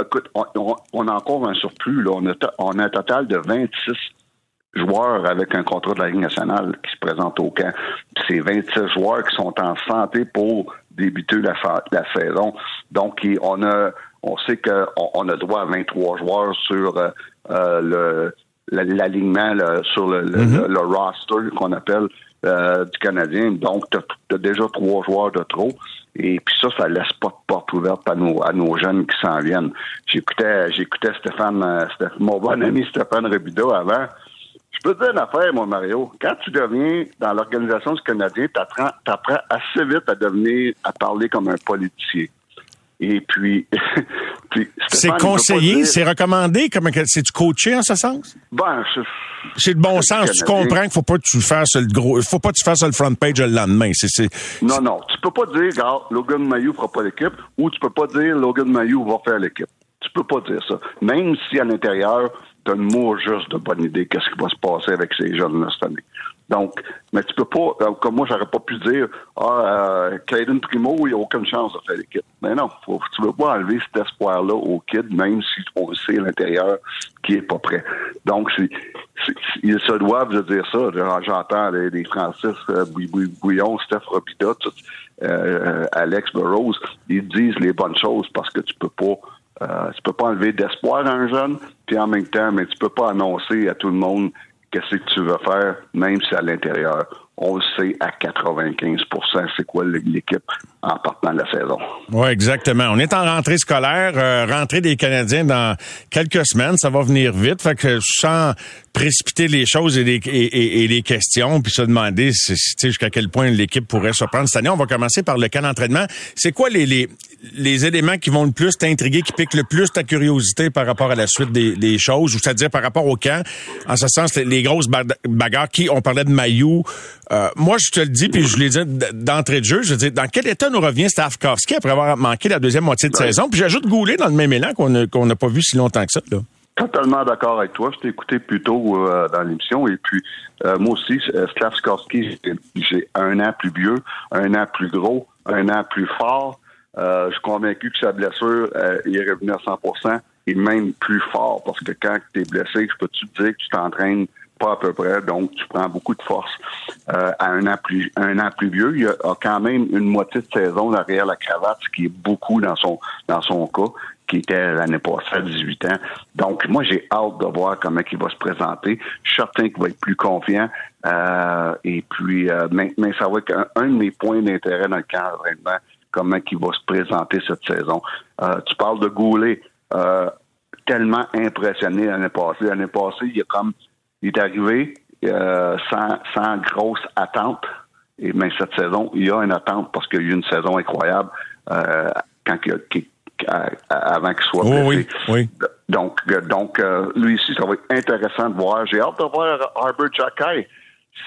écoute, on, a encore un surplus. Là. On, a, on a un total de 26 joueurs avec un contrat de la Ligue nationale qui se présentent au camp. C'est 26 joueurs qui sont en santé pour débuter la, la saison. Donc, on a on sait qu'on on a droit à 23 joueurs sur euh, euh le l'alignement sur le, mm-hmm. le, roster qu'on appelle euh, du Canadien. Donc, tu as, déjà trois joueurs de trop. Et puis ça, ça laisse pas de porte ouverte à nos, à nos jeunes qui s'en viennent. J'écoutais, j'écoutais Stéphane, euh, mon bon ami Stéphane Rebido avant. Je peux te dire une affaire, mon Mario. Quand tu deviens dans l'organisation du Canadien, tu apprends assez vite à devenir, à parler comme un politicien. Et puis,
c'est conseillé, c'est recommandé, comme c'est du coaché en ce sens?
Ben,
c'est de bon sens. Tu comprends qu'il faut pas que tu fasses le gros, faut pas que tu fasses le front page le lendemain. C'est,
non, non, tu peux pas dire, regarde, Logan Mayou fera pas l'équipe, ou tu peux pas dire Logan Mayou va faire l'équipe. Tu peux pas dire ça. Même si à l'intérieur, donne-moi juste de bonne idée qu'est-ce qui va se passer avec ces jeunes-là cette année. Donc, mais tu peux pas, euh, comme moi, j'aurais pas pu dire, ah, euh, Primo, il a aucune chance de faire l'équipe. Mais non, faut, tu veux pas enlever cet espoir-là au kid, même si on sait à l'intérieur qu'il est pas prêt. Donc, c'est, ils se doivent de dire ça. J'entends les, Francis euh, Bouillon, Steph Robida, euh, Alex Burroughs, ils disent les bonnes choses parce que tu peux pas euh, tu peux pas enlever d'espoir à un jeune, puis en même temps, mais tu peux pas annoncer à tout le monde qu'est-ce que tu veux faire, même si à l'intérieur, on le sait à 95% c'est quoi l'équipe en partant de la saison.
Oui, exactement. On est en rentrée scolaire, euh, rentrée des Canadiens dans quelques semaines, ça va venir vite. Fait que sans précipiter les choses et les, et, les questions, puis se demander jusqu'à quel point l'équipe pourrait se prendre cette année, on va commencer par le camp d'entraînement. C'est quoi les, les, les éléments qui vont le plus t'intriguer, qui piquent le plus ta curiosité par rapport à la suite des, des choses, ou c'est-à-dire par rapport au camp, en ce sens, les, grosses bagarres, qui, on parlait de Maillot, euh, moi, je te le dis, puis je l'ai dit d'entrée de jeu, je veux dire, dans quel état nous revient Stavkovski après avoir manqué la deuxième moitié de saison? Puis j'ajoute Goulet dans le même élan qu'on n'a pas vu si longtemps que ça. Là.
Totalement d'accord avec toi. Je t'ai écouté plus tôt euh, dans l'émission. Et puis, euh, moi aussi, Slavskovski, j'ai un an plus vieux, un an plus gros, un an plus fort. je suis convaincu que sa blessure, il est revenu à 100% et même plus fort. Parce que quand tu es blessé, je peux te dire que tu t'entraînes à peu près, donc tu prends beaucoup de force. Euh, à un an plus un an plus vieux, il a, quand même une moitié de saison derrière la cravate, ce qui est beaucoup dans son dans son cas, qui était l'année passée à 18 ans. Donc moi j'ai hâte de voir comment il va se présenter. Je suis certain qu'il va être plus confiant. Euh, et puis euh, mais, ça va être un, de mes points d'intérêt dans le camp d'entraînement, comment il va se présenter cette saison. tu parles de Goulet. tellement impressionné l'année passée. L'année passée, il a comme il est arrivé euh, sans, sans grosse attente. Et mais cette saison, il y a une attente parce qu'il y a eu une saison incroyable euh, quand il, avant qu'il soit
blessé. oui,
Donc, donc euh, lui ici, ça va être intéressant de voir. J'ai hâte de voir Arbor Jacky.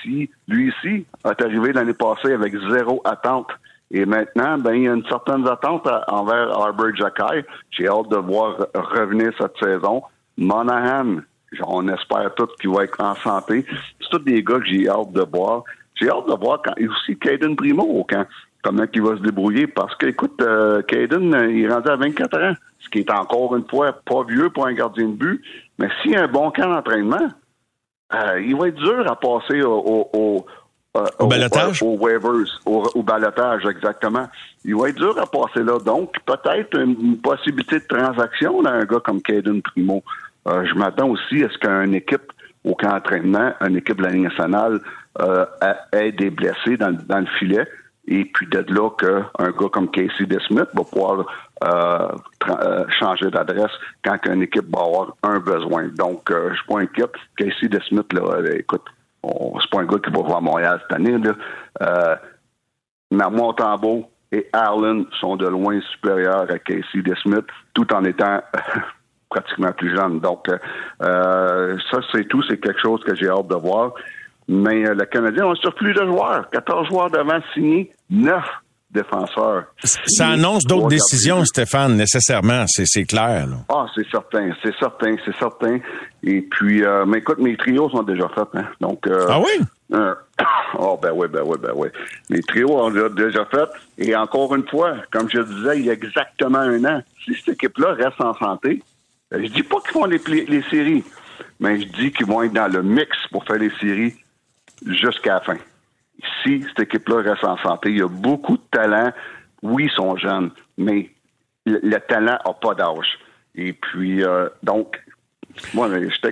Si lui ici est arrivé l'année passée avec zéro attente et maintenant, ben, il y a une certaine attente envers Arbor Jacky. J'ai hâte de voir revenir cette saison. Monahan, on espère tous qu'il va être en santé. C'est tous des gars que j'ai hâte de voir. J'ai hâte de voir quand, et aussi Caden Primo au camp, comment il va se débrouiller. Parce que, écoute, euh, Caden, euh, il est rendu à 24 ans, ce qui est encore une fois pas vieux pour un gardien de but. Mais s'il y a un bon camp d'entraînement, euh, il va être dur à passer au, au,
au balotage?
Au, waivers, au, balotage, exactement. Il va être dur à passer là. Donc, peut-être une, possibilité de transaction d'un gars comme Caden Primo. Euh, je m'attends aussi à ce qu'une équipe au camp d'entraînement, une équipe de la Ligue nationale, euh, ait des blessés dans, le filet. Et puis de là qu'un gars comme Casey DeSmith va pouvoir euh, euh, changer d'adresse quand une équipe va avoir un besoin. Donc, euh, je suis pas inquiète. Casey DeSmith, là, écoute, c'est pas un gars qui va voir Montréal cette année. Là. Tambo et Allen sont de loin supérieurs à Casey DeSmith, tout en étant pratiquement plus jeune. Donc, ça, c'est tout. C'est quelque chose que j'ai hâte de voir. Mais euh, le Canadien a un surplus de joueurs. 14 joueurs devant signés, 9 défenseurs.
Ça annonce d'autres décisions, Stéphane, nécessairement, c'est clair.
Ah, c'est certain, c'est certain, c'est certain. Et puis, euh, mais écoute, mes trios sont déjà faits. Hein. Donc,
euh, ah oui?
oh, ben oui, ben oui, ben oui. Mes trios ont déjà fait. Et encore une fois, comme je disais il y a exactement un an, si cette équipe-là reste en santé, je dis pas qu'ils font les, séries, mais je dis qu'ils vont être dans le mix pour faire les séries jusqu'à la fin. Si cette équipe-là reste en santé, il y a beaucoup de talent. Oui, ils sont jeunes, mais le, talent n'a pas d'âge. Et puis, euh, donc, moi, je suis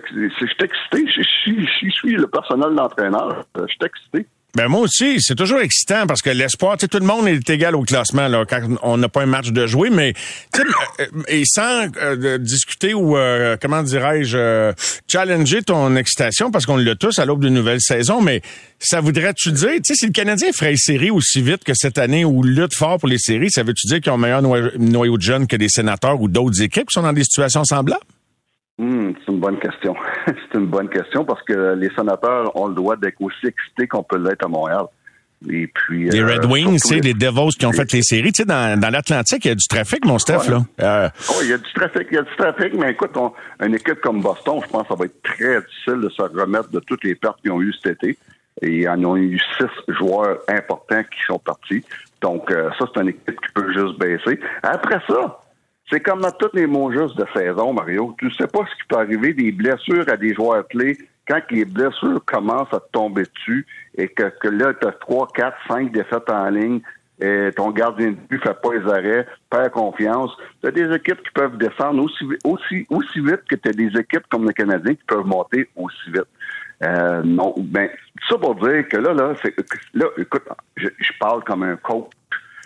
excité. Je suis le personnel d'entraîneur. Je suis excité.
Ben moi aussi, c'est toujours excitant parce que l'espoir, tout le monde est égal au classement là, quand on n'a pas un match de jouer, mais euh, et sans euh, discuter ou euh, comment dirais-je challenger ton excitation parce qu'on l'a tous à l'aube d'une nouvelle saison, mais ça voudrait-tu dire, tu sais, si le Canadien ferait les séries aussi vite que cette année ou lutte fort pour les séries, ça veut-tu dire qu'ils ont un meilleur noyau de jeunes que des sénateurs ou d'autres équipes qui sont dans des situations semblables?
Hmm, c'est une bonne question. c'est une bonne question parce que les sénateurs ont le droit d'être aussi excités qu'on peut l'être à Montréal. Et puis,
les Red euh, Wings, c'est les... Devils qui ont fait les séries. Tu sais, dans, dans l'Atlantique, il y a du trafic, mon Steph, là.
Euh... Oh, il y a du trafic, il y a du trafic, mais écoute, une équipe comme Boston, je pense que ça va être très difficile de se remettre de toutes les pertes qu'ils ont eues cet été. Et il y en a eu six joueurs importants qui sont partis. Donc, euh, ça, c'est une équipe qui peut juste baisser. Après ça, c'est comme dans toutes les mots de saison, Mario. Tu sais pas ce qui peut arriver des blessures à des joueurs clés quand les blessures commencent à te tomber dessus et que, que là, tu as 3, 4, 5 défaites en ligne, et ton gardien de but fait pas les arrêts, perd confiance. Tu as des équipes qui peuvent descendre aussi, aussi, aussi vite que tu as des équipes comme le Canadien qui peuvent monter aussi vite. Euh, non, ben, ça pour dire que là, là, c'est, là, écoute, je, je parle comme un coach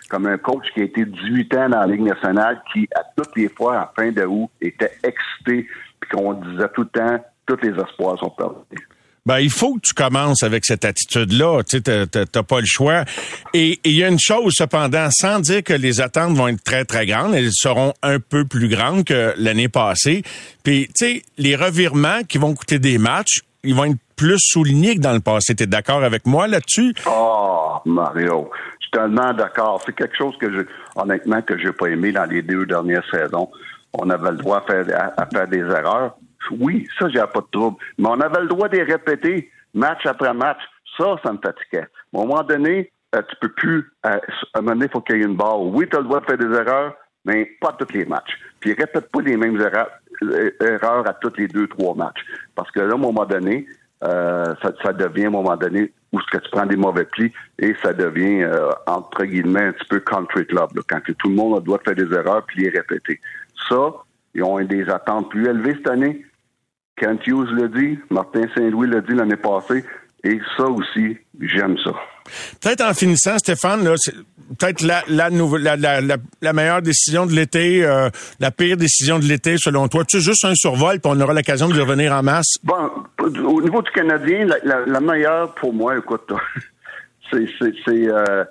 comme un coach qui a été 18 ans dans la Ligue nationale, qui, à toutes les fois, en fin de août, était excité, puis qu'on disait tout le temps, tous les espoirs sont perdus.
Ben, il faut que tu commences avec cette attitude-là. Tu t'as pas le choix. Et il y a une chose, cependant, sans dire que les attentes vont être très, très grandes, elles seront un peu plus grandes que l'année passée. Puis, tu sais, les revirements qui vont coûter des matchs, ils vont être plus soulignés que dans le passé. T'es d'accord avec moi là-dessus?
Oh, Mario suis tellement d'accord. C'est quelque chose que je, honnêtement, que j'ai pas aimé dans les deux dernières saisons. On avait le droit à faire, des erreurs. Oui, ça, j'ai pas de trouble. Mais on avait le droit de les répéter match après match. Ça, ça me fatiguait. À un moment donné, euh, tu peux plus, euh, à un moment donné, il faut qu'il y ait une barre. Oui, tu as le droit de faire des erreurs, mais pas tous les matchs. Puis répète pas les mêmes erreurs, euh, erreurs à tous les deux, trois matchs. Parce que là, à un moment donné, ça, ça, devient à un moment donné où ce que tu prends des mauvais plis et ça devient euh, entre guillemets un petit peu country club quand tout le monde doit faire des erreurs puis les répéter. Ça, ils ont des attentes plus élevées cette année. Kent Hughes l'a dit, Martin Saint-Louis l'a dit l'année passée, et ça aussi, j'aime ça.
Peut-être en finissant, Stéphane, peut-être la, la, la, la, meilleure décision de l'été, euh, la pire décision de l'été, selon toi. Tu juste un survol, puis on aura l'occasion de revenir en masse.
Bon, au niveau du Canadien, la, meilleure pour moi, écoute, c'est euh,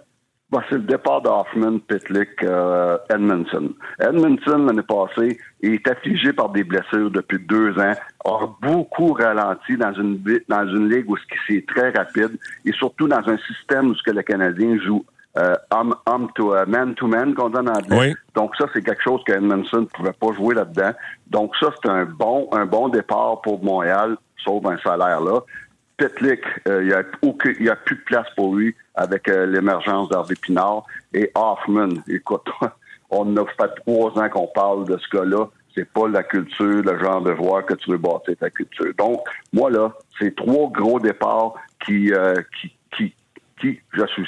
Bon, c'est le départ d'Hoffman, Pitlick, euh, Edmondson. Edmondson, l'année passée, est affligé par des blessures depuis deux ans, a beaucoup ralenti dans une dans une ligue où ce qui c'est très rapide et surtout dans un système où ce que le Canadien joue euh, homme, to uh, man to man qu'on dit en anglais. Donc ça c'est quelque chose que Edmondson ne pouvait pas jouer là-dedans. Donc ça c'est un bon un bon départ pour Montréal, sauf un salaire là. Petlik, euh, il n'y a, a, plus de place pour lui avec euh, l'émergence d'Harvey Pinard. Et Hoffman, écoute, on a fait trois ans qu'on parle de ce gars-là. C'est pas la culture, le genre de joueur que tu veux bâtir ta culture. Donc, moi, là, c'est trois gros départs qui, euh, qui, qui, qui, je suis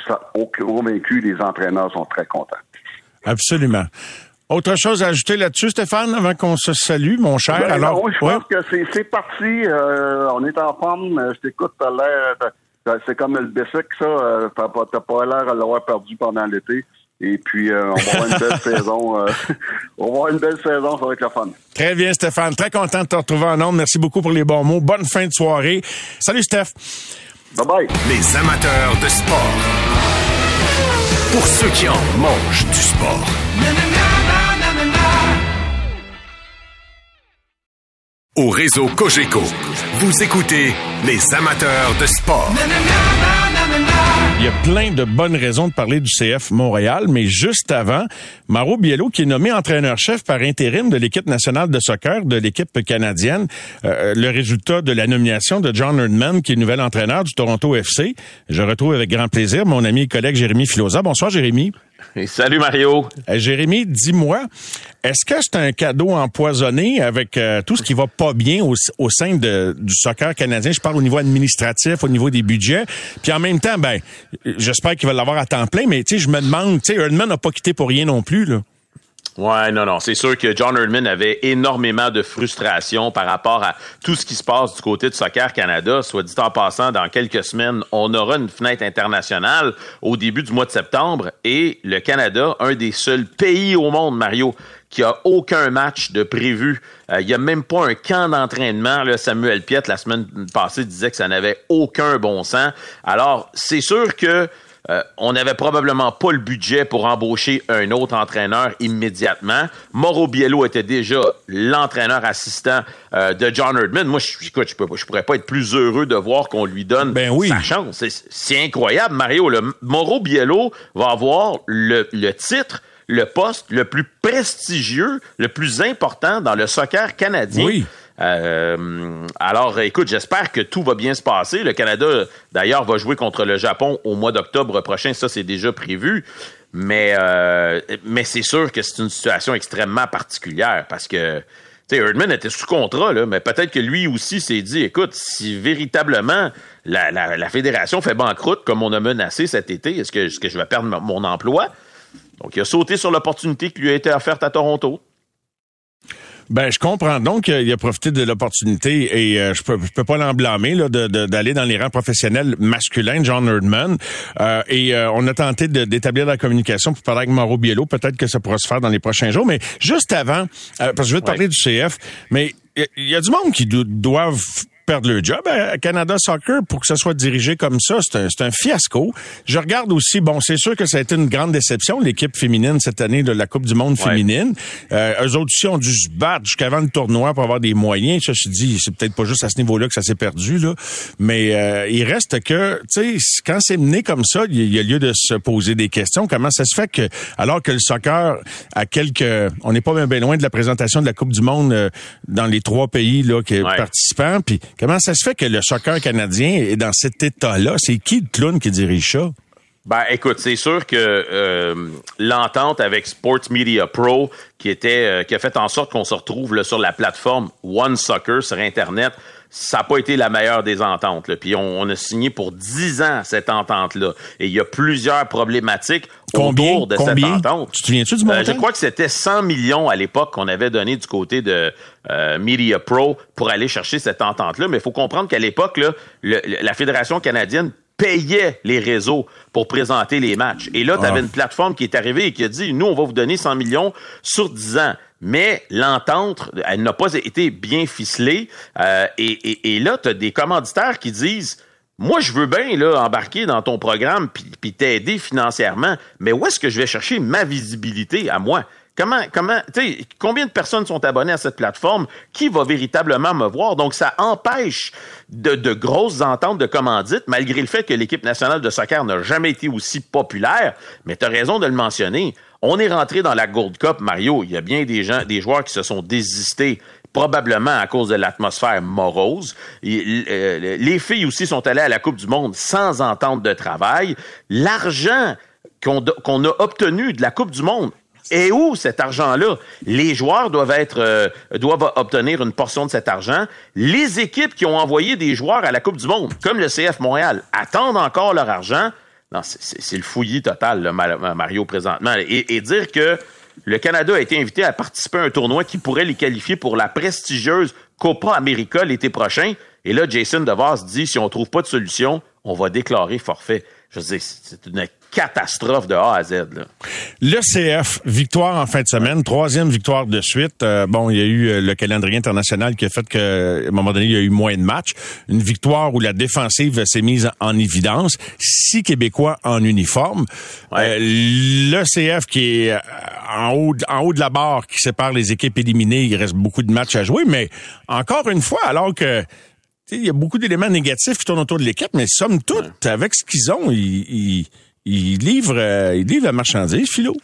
convaincu, les entraîneurs sont très contents.
Absolument. Autre chose à ajouter là-dessus, Stéphane, avant qu'on se salue, mon cher?
Ben, Alors, je pense que c'est parti. Euh, on est en forme. Je t'écoute, t'as l'air c'est comme le Bessic, ça. Euh, t'as pas, pas l'air à l'avoir perdu pendant l'été. Et puis, euh, on va avoir une belle saison. Euh, on va avoir une belle saison, ça va être la fun.
Très bien, Stéphane. Très content de te retrouver en nombre. Merci beaucoup pour les bons mots. Bonne fin de soirée. Salut, Steph.
Bye bye.
Les amateurs de sport. Pour ceux qui en mangent du sport. Au réseau Cogeco, vous écoutez les amateurs de sport.
Il y a plein de bonnes raisons de parler du CF Montréal, mais juste avant, Mauro Biello, qui est nommé entraîneur-chef par intérim de l'équipe nationale de soccer de l'équipe canadienne, euh, le résultat de la nomination de John Erdman, qui est nouvel entraîneur du Toronto FC. Je retrouve avec grand plaisir mon ami et collègue Jérémy Filosa. Bonsoir, Jérémy.
Salut Mario.
Euh, Jérémy, dis-moi, est-ce que c'est un cadeau empoisonné avec euh, tout ce qui va pas bien au, sein du soccer canadien? Je parle au niveau administratif, au niveau des budgets. Puis en même temps, ben, j'espère qu'il va l'avoir à temps plein, mais tu sais, je me demande, tu sais, Erdman n'a pas quitté pour rien non plus, là.
Ouais, non, non. C'est sûr que John Erdman avait énormément de frustration par rapport à tout ce qui se passe du côté de Soccer Canada. Soit dit en passant, dans quelques semaines, on aura une fenêtre internationale au début du mois de septembre et le Canada, un des seuls pays au monde, Mario, qui a aucun match de prévu. Euh, il n'y a même pas un camp d'entraînement. Samuel Piette, la semaine passée, disait que ça n'avait aucun bon sens. Alors, c'est sûr que euh, on n'avait probablement pas le budget pour embaucher un autre entraîneur immédiatement. Mauro Biello était déjà l'entraîneur assistant euh, de John Erdman. Moi, je, écoute, je, pourrais pas être plus heureux de voir qu'on lui donne
ben oui.
sa chance. C'est incroyable, Mario. Le, Mauro Biello va avoir le, le titre le poste le plus prestigieux, le plus important dans le soccer canadien.
Oui.
Euh, alors, écoute, j'espère que tout va bien se passer. Le Canada, d'ailleurs, va jouer contre le Japon au mois d'octobre prochain. Ça, c'est déjà prévu. Mais, euh, mais c'est sûr que c'est une situation extrêmement particulière parce que, tu sais, Erdman était sous contrat, là, mais peut-être que lui aussi s'est dit, écoute, si véritablement la, la, fédération fait banqueroute comme on a menacé cet été, est-ce que, est-ce que je vais perdre mon emploi? Donc, il a sauté sur l'opportunité qui lui a été offerte à Toronto.
Ben, je comprends donc qu'il a profité de l'opportunité et euh, je peux je peux pas l'en blâmer là d'aller dans les rangs professionnels masculins, John Erdman. Euh, et euh, on a tenté d'établir la communication pour parler avec Mauro Biello. Peut-être que ça pourra se faire dans les prochains jours. Mais juste avant, parce que je vais te parler du CF, mais il y, a du monde qui doivent perdre leur job à Canada Soccer pour que ça soit dirigé comme ça. C'est un, un, fiasco. Je regarde aussi, bon, c'est sûr que ça a été une grande déception, l'équipe féminine cette année de la Coupe du Monde féminine. Euh, eux autres aussi ont dû se battre jusqu'avant le tournoi pour avoir des moyens. Je me dit, c'est peut-être pas juste à ce niveau-là que ça s'est perdu, là. Mais euh, il reste que, tu sais, quand c'est mené comme ça, il y, a lieu de se poser des questions. Comment ça se fait que, alors que le soccer a quelques... On n'est pas bien, loin de la présentation de la Coupe du Monde euh, dans les trois pays là, qui participants, puis Comment ça se fait que le soccer canadien est dans cet état-là? C'est qui le clown qui dirige ça?
Ben, écoute, c'est sûr que euh, l'entente avec Sports Media Pro, qui était, euh, qui a fait en sorte qu'on se retrouve sur la plateforme One Soccer sur Internet, ça n'a pas été la meilleure des ententes. Là. Puis on, a signé pour 10 ans cette entente-là. Et il y a plusieurs problématiques autour de cette entente.
Tu te souviens-tu du euh, montant?
je crois que c'était 100 millions à l'époque qu'on avait donné du côté de euh, Media Pro pour aller chercher cette entente-là. Mais il faut comprendre qu'à l'époque, la Fédération canadienne payait les réseaux pour présenter les matchs. Et là, tu avais ah. une plateforme qui est arrivée et qui a dit, nous, on va vous donner 100 millions sur 10 ans mais l'entente, elle n'a pas été bien ficelée. Euh, et, là, tu as des commanditaires qui disent moi, je veux bien là, embarquer dans ton programme puis t'aider financièrement, mais où est-ce que je vais chercher ma visibilité à moi? Comment, comment, tu sais, combien de personnes sont abonnées à cette plateforme? Qui va véritablement me voir? Donc, ça empêche de, de grosses ententes de commandites, malgré le fait que l'équipe nationale de soccer n'a jamais été aussi populaire. Mais tu as raison de le mentionner. On est rentré dans la Gold Cup, Mario. Il y a bien des gens, des joueurs qui se sont désistés probablement à cause de l'atmosphère morose. Euh, les filles aussi sont allées à la Coupe du Monde sans entente de travail. L'argent qu'on a obtenu de la Coupe du Monde et où cet argent-là? Les joueurs doivent être euh, doivent obtenir une portion de cet argent. Les équipes qui ont envoyé des joueurs à la Coupe du Monde, comme le CF Montréal, attendent encore leur argent. Non, c'est le fouillis total, Mario, présentement. Et, dire que le Canada a été invité à participer à un tournoi qui pourrait les qualifier pour la prestigieuse Copa América l'été prochain. Et là, Jason DeVos dit, si on trouve pas de solution, on va déclarer forfait. Je veux dire, c'est une catastrophe de A à Z. Là.
Le CF, victoire en fin de semaine, troisième victoire de suite. Euh, bon, il y a eu euh, le calendrier international qui a fait que, à un moment donné, il y a eu moins de matchs. Une victoire où la défensive s'est mise en évidence. Six Québécois en uniforme. Euh, le CF qui est en haut, en haut de la barre, qui sépare les équipes éliminées. Il reste beaucoup de matchs à jouer, mais encore une fois, alors que il y a beaucoup d'éléments négatifs qui tournent autour de l'équipe, mais somme toute, avec ce qu'ils ont, ils il livre, euh, il livre la marchandise, Philo.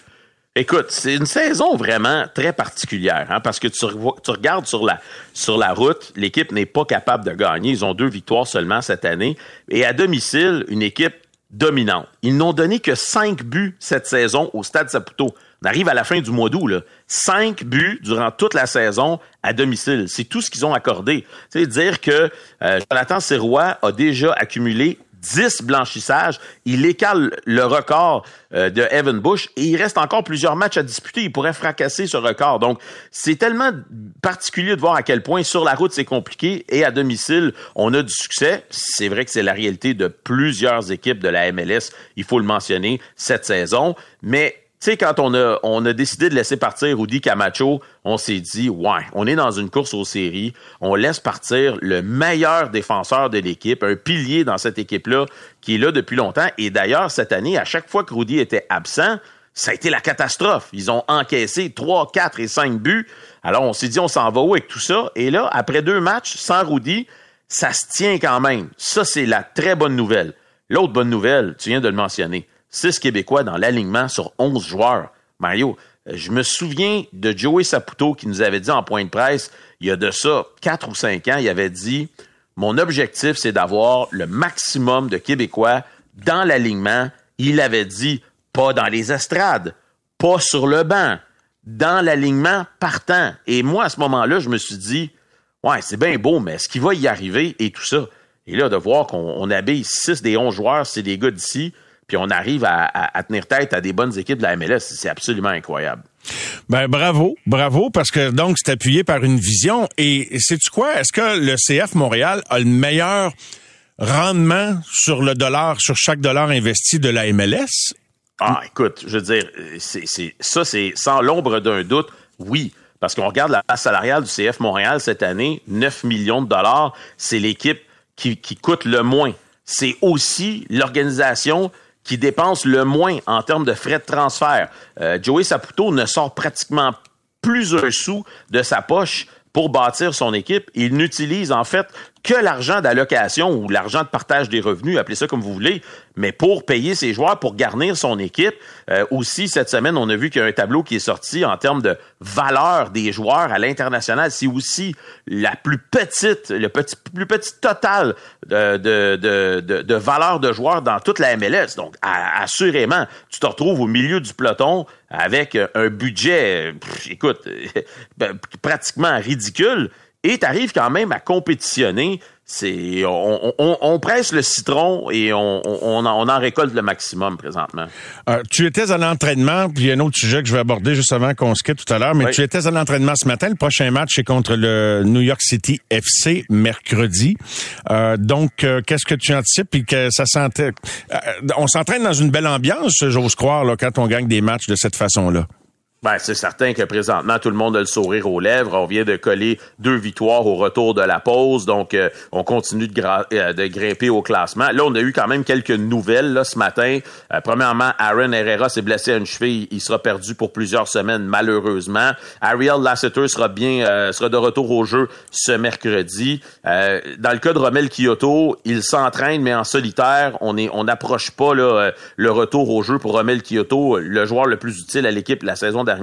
Écoute, c'est une saison vraiment très particulière, hein, parce que tu, regardes sur la, route, l'équipe n'est pas capable de gagner. Ils ont deux victoires seulement cette année. Et à domicile, une équipe dominante. Ils n'ont donné que cinq buts cette saison au Stade Saputo. On arrive à la fin du mois d'août. Cinq buts durant toute la saison à domicile. C'est tout ce qu'ils ont accordé. C'est dire que euh, Jonathan Serrois a déjà accumulé 10 blanchissages. Il écale le record euh, de Evan Bush et il reste encore plusieurs matchs à disputer. Il pourrait fracasser ce record. Donc, c'est tellement particulier de voir à quel point sur la route c'est compliqué et à domicile on a du succès. C'est vrai que c'est la réalité de plusieurs équipes de la MLS. Il faut le mentionner cette saison. Mais sais, quand on a, on a décidé de laisser partir Rudy Camacho, on s'est dit, ouais, on est dans une course aux séries, on laisse partir le meilleur défenseur de l'équipe, un pilier dans cette équipe-là qui est là depuis longtemps. Et d'ailleurs, cette année, à chaque fois que Rudy était absent, ça a été la catastrophe. Ils ont encaissé 3, 4 et 5 buts. Alors, on s'est dit, on s'en va où avec tout ça? Et là, après deux matchs sans Rudy, ça se tient quand même. Ça, c'est la très bonne nouvelle. L'autre bonne nouvelle, tu viens de le mentionner 6 Québécois dans l'alignement sur 11 joueurs. Mario, euh, je me souviens de Joey Saputo qui nous avait dit en point de presse, il y a de ça 4 ou 5 ans, il avait dit Mon objectif, c'est d'avoir le maximum de Québécois dans l'alignement. Il avait dit pas dans les estrades, pas sur le banc, dans l'alignement partant. Et moi, à ce moment-là, je me suis dit Ouais, c'est bien beau, mais est-ce qu'il va y arriver et tout ça? Et là, de voir qu'on habille 6 des 11 joueurs, c'est des gars d'ici puis on arrive à, tenir tête à des bonnes équipes de la MLS. C'est absolument incroyable.
Ben bravo, bravo, parce que donc c'est appuyé par une vision. Et sais-tu quoi? Est-ce que le CF Montréal a le meilleur rendement sur le dollar, sur chaque dollar investi de la MLS?
Ah, écoute, je veux dire, c'est, ça, c'est sans l'ombre d'un doute, oui. Parce qu'on regarde la base salariale du CF Montréal cette année, 9 millions de dollars, c'est l'équipe qui, qui coûte le moins. C'est aussi l'organisation qui dépense le moins en termes de frais de transfert. Euh, Joey Saputo ne sort pratiquement plus un sou de sa poche pour bâtir son équipe. Il n'utilise en fait que l'argent d'allocation ou l'argent de partage des revenus, appelez ça comme vous voulez, mais pour payer ses joueurs, pour garnir son équipe. Euh, aussi, cette semaine, on a vu qu'il y a un tableau qui est sorti en termes de valeur des joueurs à l'international. C'est aussi la plus petite, le petit, plus petit total de, de, de, de, valeur de joueurs dans toute la MLS. Donc, assurément, tu te retrouves au milieu du peloton avec un budget, écoute, ben, pratiquement ridicule et tu arrives quand même à compétitionner. C'est on, presse le citron et on, en, récolte le maximum présentement.
Euh, tu étais à l'entraînement, puis il y a un autre sujet que je vais aborder juste avant qu'on se quitte tout à l'heure, mais tu étais à l'entraînement ce matin. Le prochain match est contre le New York City FC mercredi. Euh, donc, euh, qu'est-ce que tu anticipes? Puis que ça sentait, on s'entraîne dans une belle ambiance, j'ose croire, là, quand on gagne des matchs de cette façon-là.
Ben, c'est certain que présentement, tout le monde a le sourire aux lèvres. On vient de coller deux victoires au retour de la pause, donc euh, on continue de, euh, de, grimper au classement. Là, on a eu quand même quelques nouvelles là, ce matin. Euh, premièrement, Aaron Herrera s'est blessé à une cheville. Il sera perdu pour plusieurs semaines, malheureusement. Ariel Lasseter sera bien sera de retour au jeu ce mercredi. dans le cas de Romel Kyoto, il s'entraîne, mais en solitaire. On on n'approche pas là, le retour au jeu pour Romel Kyoto, le joueur le plus utile à l'équipe la saison dernière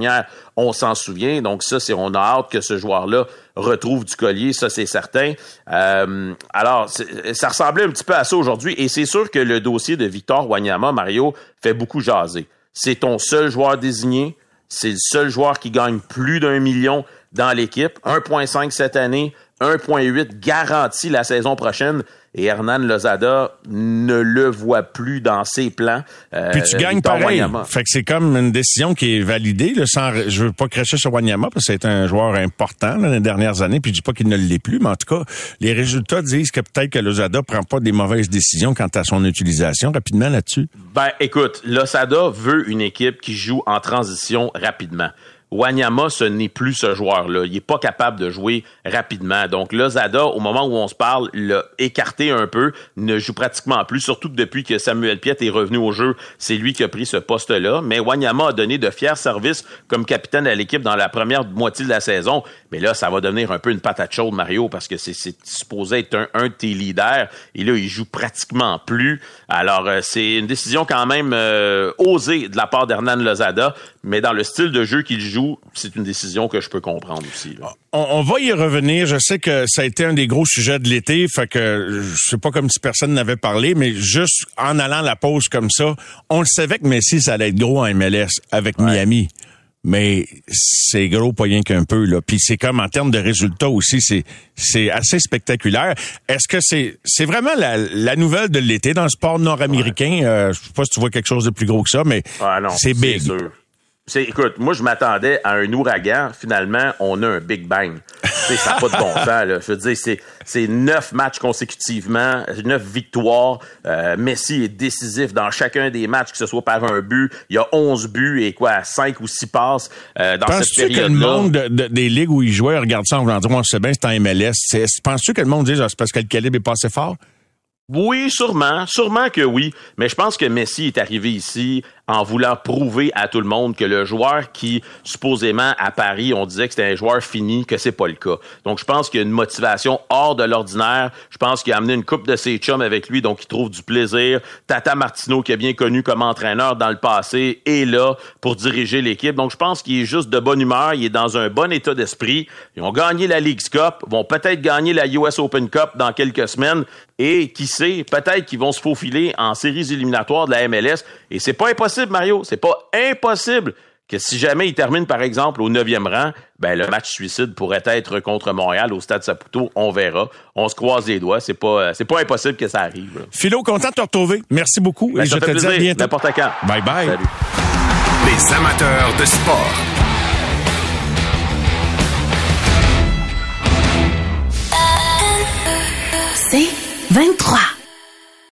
on s'en souvient. Donc ça, c'est on a hâte que ce joueur-là retrouve du collier, ça c'est certain. Euh, alors, ça ressemblait un petit peu à ça aujourd'hui, et c'est sûr que le dossier de Victor Wanyama, Mario, fait beaucoup jaser. C'est ton seul joueur désigné, c'est le seul joueur qui gagne plus d'un million dans l'équipe, 1,5 cette année, 1,8 garanti la saison prochaine et Hernan Lozada ne le voit plus dans ses plans.
Euh, Puis tu gagnes pareil. Fait que c'est comme une décision qui est validée. Là, sans, je veux pas cracher sur Wanyama parce que c'est un joueur important là, les dernières années. Puis je dis pas qu'il ne l'est plus, mais en tout cas, les résultats disent que peut-être que Lozada prend pas des mauvaises décisions quant à son utilisation. Rapidement là-dessus.
Ben écoute, Lozada veut une équipe qui joue en transition rapidement. Wanyama, ce n'est plus ce joueur-là. Il est pas capable de jouer rapidement. Donc, Lozada, au moment où on se parle, l'a écarté un peu, ne joue pratiquement plus, surtout que depuis que Samuel Piet est revenu au jeu, c'est lui qui a pris ce poste-là. Mais Wanyama a donné de fiers services comme capitaine à l'équipe dans la première moitié de la saison. Mais là, ça va devenir un peu une patate chaude, Mario, parce que c'est supposé être un, un, de tes leaders. Et là, il joue pratiquement plus. Alors, euh, c'est une décision quand même euh, osée de la part d'Hernan Lozada, mais dans le style de jeu qu'il joue, c'est une décision que je peux comprendre aussi.
On, va y revenir. Je sais que ça a été un des gros sujets de l'été, fait que je sais pas comme si personne n'avait parlé, mais juste en allant à la pause comme ça, on le savait que Messi, ça allait être gros en MLS avec Miami mais c'est gros pas rien qu'un peu là. Puis c'est comme en termes de résultats aussi, c'est c'est assez spectaculaire. Est-ce que c'est c'est vraiment la, la nouvelle de l'été dans le sport nord-américain? Euh, Je sais pas si tu vois quelque chose de plus gros que ça, mais ah c'est big.
Écoute, moi, je m'attendais à un ouragan. Finalement, on a un Big Bang. ça n'a pas de bon sens. Là. Je veux dire, c'est, c'est neuf matchs consécutivement, neuf victoires. Euh, Messi est décisif dans chacun des matchs, que ce soit par un but. Il y a onze buts et quoi, cinq ou six passes euh, dans cette période-là. Penses-tu que le
monde des ligues où il jouait regarde ça en voulant dire, moi, c'est bien, c'est en MLS. Penses-tu que le monde dit, ah, c'est parce que le calibre est pas assez fort?
Oui, sûrement. Sûrement que oui. Mais je pense que Messi est arrivé ici en voulant prouver à tout le monde que le joueur qui, supposément, à Paris, on disait que c'était un joueur fini, que c'est pas le cas. Donc, je pense qu'il y a une motivation hors de l'ordinaire. Je pense qu'il a amené une coupe de ses chums avec lui, donc il trouve du plaisir. Tata Martino, qui est bien connu comme entraîneur dans le passé, est là pour diriger l'équipe. Donc, je pense qu'il est juste de bonne humeur. Il est dans un bon état d'esprit. Ils ont gagné la League's Cup, vont peut-être gagner la US Open Cup dans quelques semaines. Et qui sait, peut-être qu'ils vont se faufiler en séries éliminatoires de la MLS. Et c'est pas impossible Mario. C'est pas impossible que si jamais il termine, par exemple, au neuvième rang, ben, le match suicide pourrait être contre Montréal au Stade Saputo. On verra. On se croise les doigts. C'est pas, c'est pas impossible que ça arrive.
Philo, content de te retrouver. Merci beaucoup. Ben, et je te dis à bientôt.
N'importe quand.
Bye bye.
Salut. Les amateurs de sport.
C'est 23.